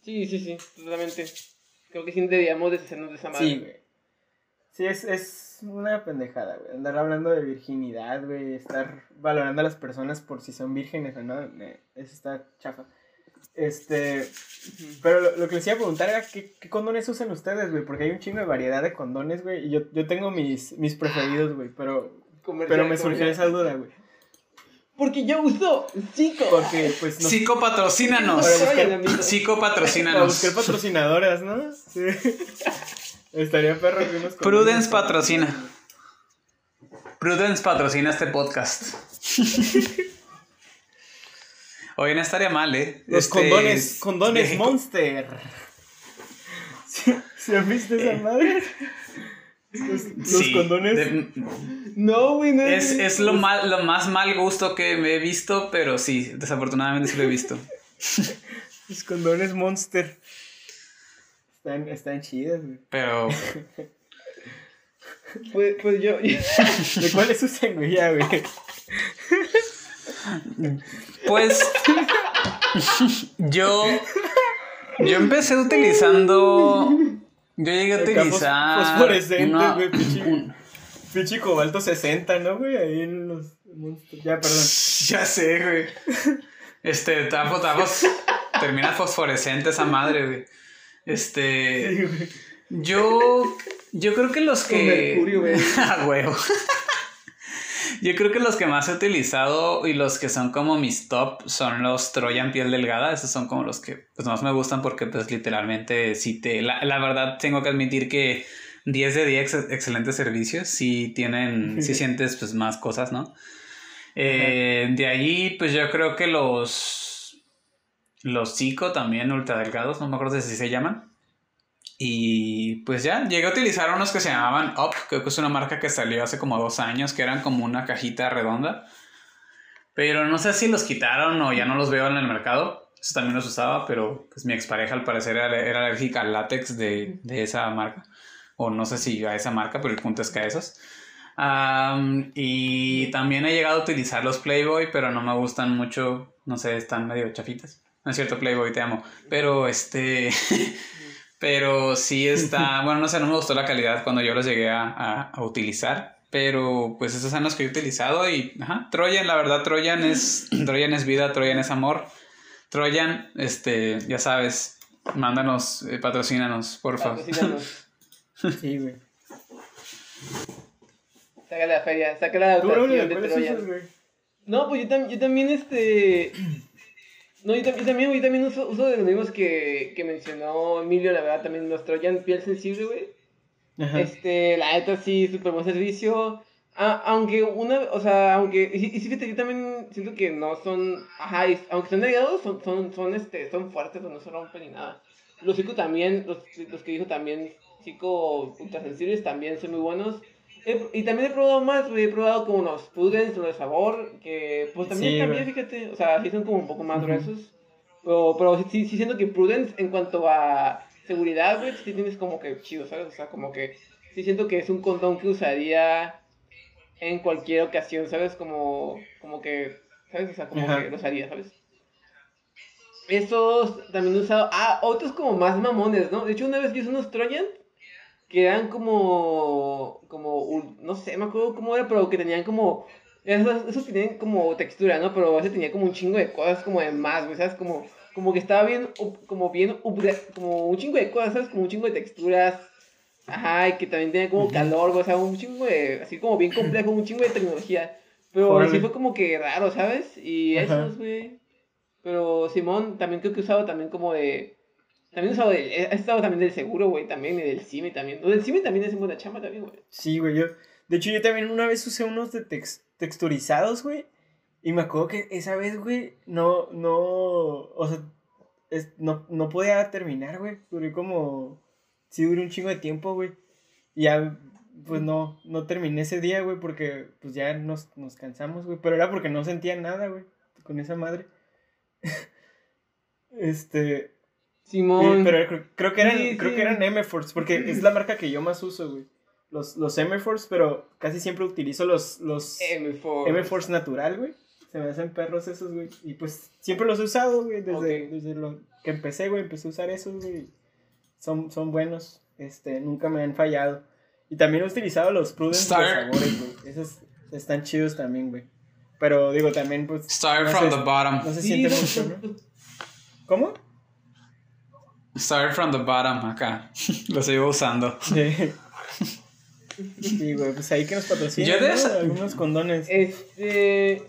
sí, sí, sí, totalmente. Creo que sí deberíamos deshacernos de esa madre. Sí, güey. Sí, es, es una pendejada, güey. Andar hablando de virginidad, güey. Estar valorando a las personas por si son vírgenes o no. Eso está chafa. Este. Pero lo, lo que les iba a preguntar era: ¿qué, qué condones usan ustedes, güey? Porque hay un chingo de variedad de condones, güey. Y yo, yo tengo mis, mis preferidos, güey. Pero, pero me surgió esa duda, güey. Porque yo uso Zico. Porque, pues, no. Psico, patrocínanos. Para buscar-. Psico, Para patrocínanos. buscar patrocinadoras, ¿no? Sí. Estaría perro que unos Prudence patrocina. Prudence patrocina este podcast. (laughs) Oye, no estaría mal, ¿eh? Los Este, condones, condones de- Monster. (laughs) ¿Sí, sí han visto esa madre? Los, los sí, condones. de- No, güey, no es, es lo, mal, lo más mal gusto que me he visto, pero sí, desafortunadamente sí lo he visto. (laughs) Los condones Monster. Están, están chidas, güey. Pero (laughs) Pues, pues yo. ¿De cuáles usan, güey? Ya, güey. Pues yo yo empecé utilizando yo llegué a fos- utilizar fosforescentes, una- güey, un- Pinche cobalto 60, ¿no, güey? Ahí en los Monster. Ya, perdón. (laughs) ya sé, güey. Este, tapo, tapos. Termina fosforescente esa madre, güey. Este, Sí, güey. yo yo creo que los Con que mercurio, güey. (laughs) A huevo. Yo creo que los que más he utilizado y los que son como mis top son los Trojan piel delgada. Esos son como los que pues, más me gustan porque pues literalmente sí te... La, la verdad tengo que admitir que 10 de 10 ex- excelentes servicios. Sí tienen... Sí (laughs) sientes pues más cosas, ¿no? Eh, de ahí pues yo creo que los... Los Zico también ultra delgados. No me acuerdo si se llaman. Y pues ya, llegué a utilizar unos que se llamaban Up, creo que es una marca que salió hace como dos años, que eran como una cajita redonda. Pero no sé si los quitaron o ya no los veo en el mercado. Eso también los usaba, pero pues mi expareja al parecer era, era alérgica al látex de, de esa marca. O no sé si a esa marca, pero el punto es que a esos. Am, y también he llegado a utilizar los Playboy, pero no me gustan mucho. No sé, están medio chafitas. No es cierto, Playboy, te amo. Pero este. (laughs) Pero sí está, bueno, no sé, no me gustó la calidad cuando yo los llegué a, a- a utilizar. Pero pues esos son los que he utilizado y, ajá, Trojan, la verdad, Trojan es, (clears throat) Trojan es vida, Trojan es amor. Trojan, este, ya sabes, mándanos, eh, patrocínanos, por favor. Patrocínanos. (laughs) Sí, güey. Saca la feria, saca la ¿Tú, Braulio, dotación de Troyan. No, pues yo, tam- yo también, este... No, yo también, yo también uso, uso de los mismos que, que mencionó Emilio, la verdad, también los Trojan piel sensible, güey. Ajá. Este, la neta sí, súper buen servicio. Ah, aunque una, o sea, aunque, y, y sí, fíjate, yo también siento que no son, ajá, y- aunque son delgados, son, son, son, este, son fuertes, no se rompen ni nada. Los Zico también, los, los que dijo también, Zico ultrasensibles también son muy buenos. He- y también he probado más, güey, he probado como unos Prudence, unos de sabor, que pues también Sí, también, fíjate, o sea, sí son como un poco más Ujú. gruesos. Pero, pero sí, sí siento que Prudence en cuanto a seguridad, güey, sí tienes como que chido, ¿sabes? O sea, como que sí siento que es un condón que usaría en cualquier ocasión, ¿sabes? Como, como que, ¿sabes? O sea, como Ajá. que lo usaría, ¿sabes? Esos también he usado. Ah, otros como más mamones, ¿no? De hecho, una vez vi unos Trojan que eran como. Como. No sé, me acuerdo cómo era, pero que tenían como. Esos, esos tienen como textura, ¿no? Pero ese tenía como un chingo de cosas como de más, güey, ¿sabes? Como, como que estaba bien. Como bien. Como un chingo de cosas, ¿sabes? Como un chingo de texturas. Ajá, y que también tenía como calor, güey, o sea, un chingo de. Así como bien complejo, un chingo de tecnología. Pero Órale. sí fue como que raro, ¿sabes? Y esos, güey. Pero Simón también creo que usaba también como de. También usaba de. He estado también del seguro, güey, también, y del CIME también. Lo del CIME también es buena chamba también, güey. Sí, güey, yo. De hecho, yo también una vez usé unos de tex- texturizados, güey. Y me acuerdo que esa vez, güey, no, no. O sea, es- no, no podía terminar, güey. Duré como. Sí, duré un chingo de tiempo, güey. Y ya, pues no, no terminé ese día, güey, porque pues ya nos, nos cansamos, güey. Pero era porque no sentía nada, güey, con esa madre. (laughs) este. Simón. Sí, pero creo, creo que eran, Sí, creo sí. que eran M-Force, porque es la marca que yo más uso, güey. Los, los M-Force, pero casi siempre utilizo los, los M4. M-Force natural, güey. Se me hacen perros esos, güey. Y pues siempre los he usado, güey, desde, Ok. desde lo que empecé, güey. Empecé a usar esos, güey. Son, son buenos, este, nunca me han fallado. Y también he utilizado los Prudence de sabores, güey. Esos están chidos también, güey. Pero digo, también, pues, Start no from se- the bottom. no se Sí, siente mucho, ¿no? ¿Cómo? Start from the bottom acá. (laughs) Lo sigo usando. Sí. Sí, güey, pues ahí que nos patrocinan, Yo de ¿no? esa- Algunos condones. Este.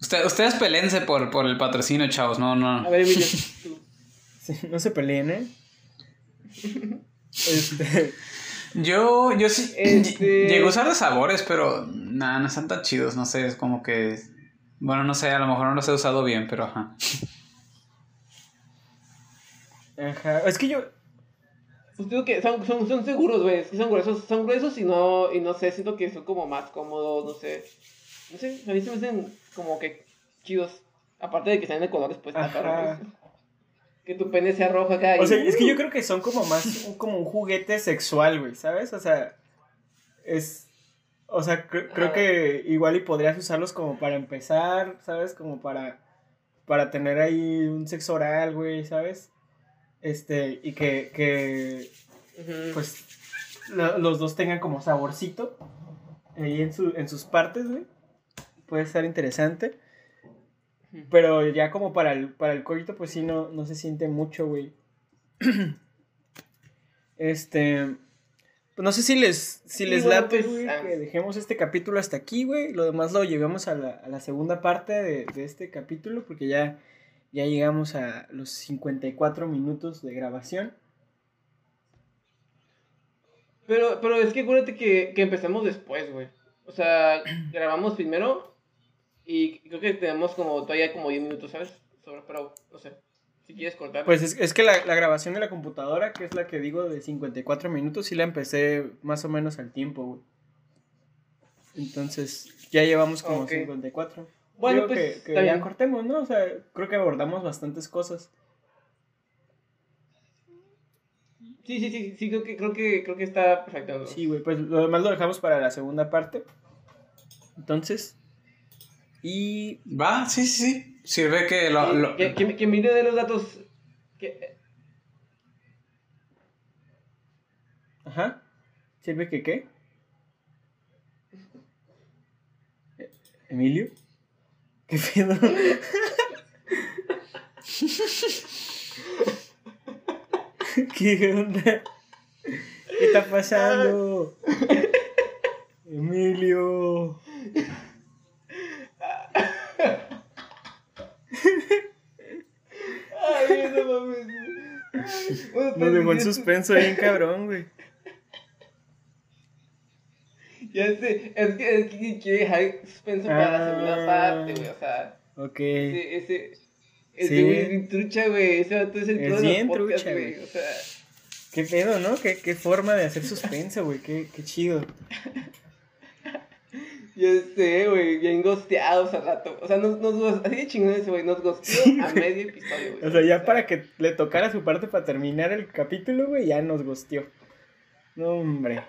Usted- ustedes peleense por, por el patrocinio, chavos. No, A no. ver, Emilio. (laughs) tú. No se peleen, ¿eh? Este... Yo, yo sí. Este- Llego a usar de sabores, pero nada, no están tan chidos. No sé, es como que. Bueno, no sé, a lo mejor no los he usado bien, pero ajá. Ajá. Es que yo... Pues digo que son, son, son seguros, güey. Es que son gruesos, son gruesos y no, y no sé, siento que son como más cómodos, no sé. No sé, a mí se me hacen como que chidos. Aparte de que sean de colores, pues está pues. Que tu pene sea rojo acá. y- O sea, es que yo creo que son como más un- (laughs) como un juguete sexual, güey, ¿sabes? O sea, es... O sea, cre- creo que igual y podrías usarlos como para empezar, ¿sabes? Como para... Para tener ahí un sexo oral, güey, ¿sabes? Este, y que, que pues lo- los dos tengan como saborcito ahí en, su, en sus partes, güey. Puede estar interesante. Pero ya como para el, para el coito, pues sí, no, no se siente mucho, güey. (clears throat) este. Pues no sé si les, si Sí, les bueno, late, pues, güey, ah. que dejemos este capítulo hasta aquí, güey. Lo demás lo llevamos a la, a la segunda parte de, de este capítulo, porque ya, ya llegamos a los 54 minutos de grabación. Pero, pero es que acuérdate que, que empezamos después, güey. O sea, (clears throat) grabamos primero y creo que tenemos como todavía como 10 minutos, ¿sabes? Sobre, pero no sé. Si quieres cortar. Pues es, es que la, la grabación de la computadora, que es la que digo de 54 minutos, sí la empecé más o menos al tiempo, güey. Entonces, ya llevamos como Ok. 54. Bueno, Digo pues, que, que bien. cortemos, ¿no? O sea, creo que abordamos bastantes cosas. Sí, sí, sí, sí, creo que, creo que, creo que está perfecto. ¿no? Sí, güey, pues lo demás lo dejamos para la segunda parte. Entonces, y Va, sí, sí, sí. Sirve que lo. lo- Que, que, que mire de los datos. Que, Ajá. ¿Sirve que qué? (laughs) ¿Emilio? ¿Qué pedo? (laughs) ¿Qué onda? ¿Qué está pasando? Emilio. Ay, no mames. Nos dejó en suspenso bien cabrón, güey. Ya sé, es que, es que quiere dejar suspenso para la segunda Ah. parte, güey. O sea, Ok. ese. ese ese Sí. güey es bien trucha, güey. Ese vato es el Es pro de bien los podcasts, trucha, güey. O sea, Qué pedo, ¿no? Qué, qué forma de hacer suspenso, güey. Qué, qué chido. (laughs) Ya sé, güey, bien gosteados al rato. O sea, nos, nos, así de chingón ese güey, nos gosteó a medio episodio, güey. O sea, ya para que le tocara su parte para terminar el capítulo, güey, ya nos gosteó. No, hombre.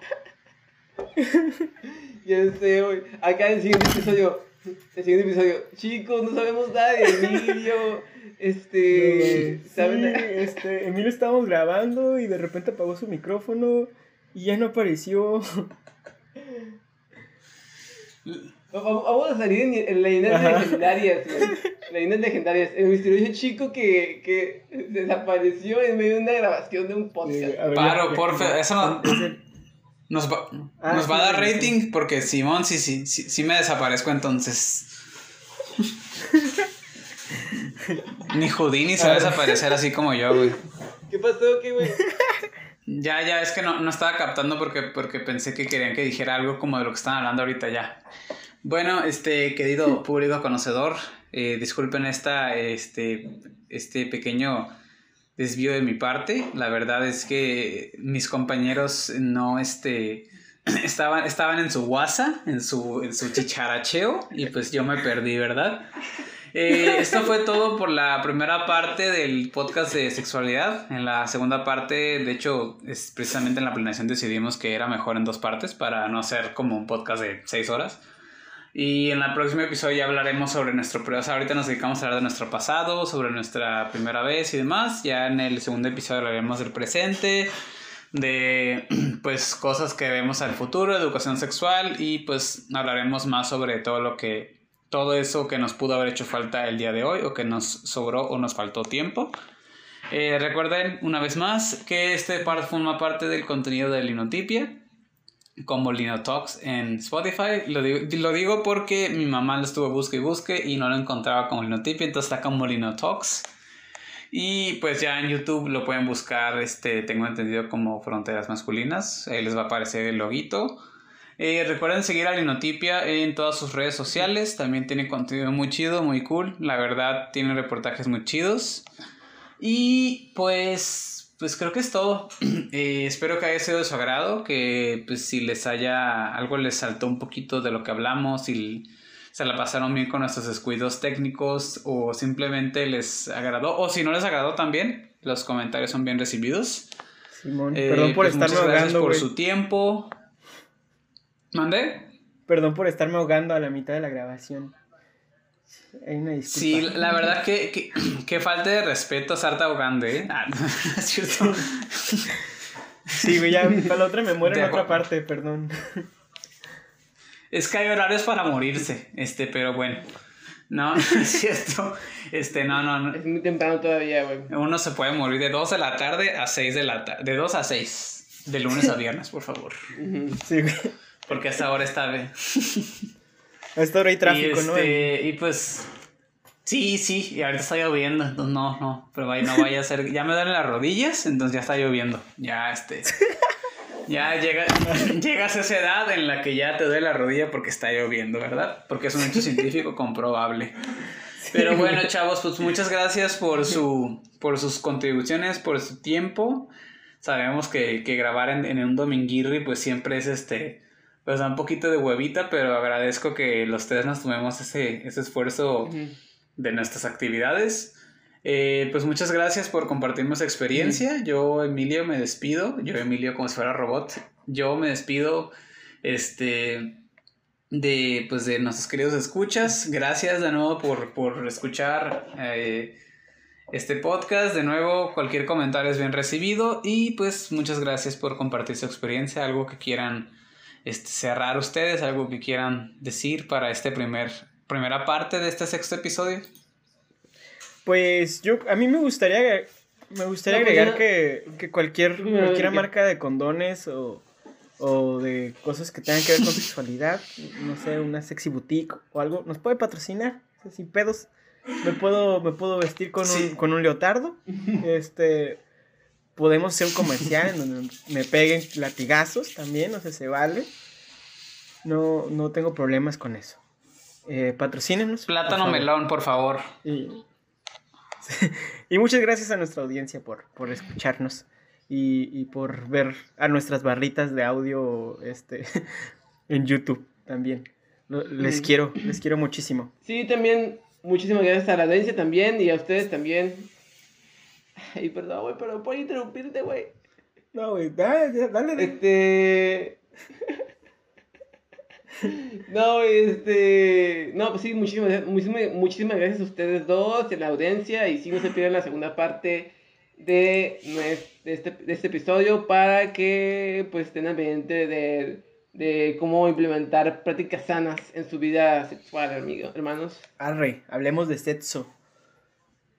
(laughs) Ya sé, güey. Acá en el siguiente episodio, el siguiente episodio, chicos, no sabemos nada de Emilio. Este, (laughs) Sí, ¿saben? este, Emilio estábamos grabando y de repente apagó su micrófono y ya no apareció. (laughs) Vamos a salir en, en leyendas Ajá. legendarias, güey. Leyendas legendarias. El misterioso chico que, que desapareció en medio de una grabación de un podcast. Eh, a ver, Paro, porfa, eso no- Nos va, Ah, nos sí, va a dar sí. rating porque Simón sí, sí, sí, sí me desaparezco entonces. (laughs) Ni Houdini se va a desaparecer así como yo, güey. ¿Qué pasó? ¿Qué, güey? (laughs) Ya, ya, es que no, no estaba captando porque, porque pensé que querían que dijera algo como de lo que están hablando ahorita ya. Bueno, este querido público conocedor, eh, disculpen esta, este, este pequeño desvío de mi parte. La verdad es que mis compañeros no, este, (clears throat) estaban, estaban en su guasa, en su, en su chicharacheo y pues yo me perdí, ¿verdad? Eh, esto fue todo por la primera parte del podcast de sexualidad. En la segunda parte, de hecho, precisamente en la planeación decidimos que era mejor en dos partes para no hacer como un podcast de seis horas. Y en el próximo episodio ya hablaremos sobre nuestro... O sea, ahorita nos dedicamos a hablar de nuestro pasado, sobre nuestra primera vez y demás. Ya en el segundo episodio hablaremos del presente, de (clears throat) pues cosas que vemos al futuro, educación sexual y pues hablaremos más sobre todo lo que todo eso que nos pudo haber hecho falta el día de hoy o que nos sobró o nos faltó tiempo. Eh, recuerden una vez más que este part forma parte del contenido de Linotipia como Lino Talks en Spotify. Lo digo, lo digo porque mi mamá lo estuvo busque y busque y no lo encontraba como Linotipia, entonces está como Lino Talks. Y pues ya en YouTube lo pueden buscar, este, tengo entendido como Fronteras Masculinas. Ahí les va a aparecer el loguito. Eh, recuerden seguir a Linotipia en todas sus redes sociales. También tiene contenido muy chido, muy cool. La verdad, tiene reportajes muy chidos. Y pues, pues creo que es todo. (clears throat) Eh, espero que haya sido de su agrado. Que pues si les haya algo les saltó un poquito de lo que hablamos y se la pasaron bien con nuestros descuidos técnicos o simplemente les agradó. O si no les agradó también, los comentarios son bien recibidos. Simón, Eh, perdón por pues, estarme muchas gracias ahogando, por su tiempo. ¿Mandé? Perdón por estarme ahogando a la mitad de la grabación. Hay una disculpa. Sí, la verdad que, que, (clears throat) que falta de respeto Sarta ahogando, ¿eh? Ah, no, (laughs) es cierto. Sí, güey, ya para la otra me muero en otra parte, perdón. Es que hay horarios para morirse, este, pero bueno. (laughs) No, es cierto. Este, no, no, no. Es muy temprano todavía, güey. Uno se puede morir de 2 de la tarde a 6 de la tarde. De 2 a 6. De lunes a (laughs) viernes, por favor. Sí, güey. Porque hasta ahora está bien. A esta hora hay tráfico, y, ¿no? este, y pues. Sí, sí, y ahorita está lloviendo. Entonces, no, no. Pero vaya, no vaya a ser. Ya me duelen las rodillas, entonces ya está lloviendo. Ya, este. Ya llega, (laughs) llegas a esa edad en la que ya te duele la rodilla porque está lloviendo, ¿verdad? Porque es un hecho científico comprobable. Pero bueno, chavos, pues muchas gracias por su por sus contribuciones, por su tiempo. Sabemos que, que grabar en, en un dominguirri pues siempre es este pues da un poquito de huevita, pero agradezco que los tres nos tomemos ese, ese esfuerzo Ujú. de nuestras actividades. Eh, pues muchas gracias por compartirnos experiencia. Yo, Emilio, me despido. Yo, Emilio, como si fuera robot. Yo me despido este, de, pues, de nuestros queridos escuchas. Gracias de nuevo por, por escuchar eh, este podcast. De nuevo, cualquier comentario es bien recibido. Y pues muchas gracias por compartir su experiencia. Algo que quieran este, cerrar ustedes, algo que quieran decir para este primer, primera parte de este sexto episodio. Pues yo, a mí me gustaría, me gustaría No, pues agregar que, que cualquier, cualquier marca de condones o, o de cosas que tengan que ver con sexualidad, no sé, una sexy boutique o algo, nos puede patrocinar, sin pedos. Me puedo, me puedo vestir con, Sí. un, con un leotardo. (laughs) Este, podemos hacer un comercial en donde me peguen latigazos también, o sea, se vale. No, no tengo problemas con eso. Eh, patrocínenos. por Plátano favor. melón, por favor. Y, (laughs) y muchas gracias a nuestra audiencia por, por escucharnos y, y por ver a nuestras barritas de audio este, (laughs) en YouTube también. Les quiero, les quiero muchísimo. Sí, también, muchísimas gracias a la audiencia también y a ustedes también. (laughs) Ay, perdón, güey, pero puedo interrumpirte, güey. No, güey, dale, dale. Este. No, este. No, pues sí, muchísimas, muchísimas, muchísimas gracias a ustedes dos, a la audiencia, y si no se pierdan la segunda parte de, este, de este episodio para que pues al pendiente de, de cómo implementar prácticas sanas en su vida sexual, amigo, hermanos. Arre, hablemos de sexo.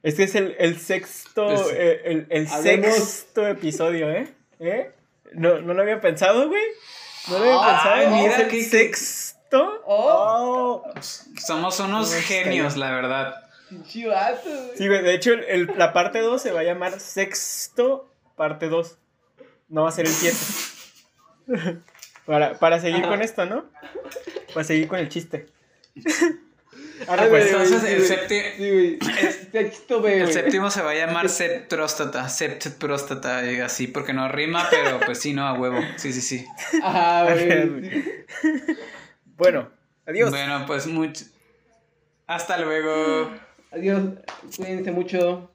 Este es el, el sexto, Pues- eh, el, el sexto episodio, ¿eh? ¿Eh? No, no lo había pensado, güey. No lo había Ay, pensado. mira ¿Es el sexto. Oh. Oh. Somos unos genios, la verdad. Chivato, güey. Sí, güey, de hecho, el- el- la parte 2 se va a llamar sexto parte 2. No va a ser el 7. (laughs) para, para seguir Ajá. con esto, ¿no? Para seguir con el chiste. (laughs) Ay, pues, güey, entonces el septi- Sí, güey. Sexto B, El güey. séptimo se va a llamar sept próstata, sept próstata, y así, porque no rima, pero pues sí, no, a huevo. Sí, sí, sí. (laughs) Bueno, adiós. Bueno, pues mucho. Hasta luego. Adiós. Cuídense mucho.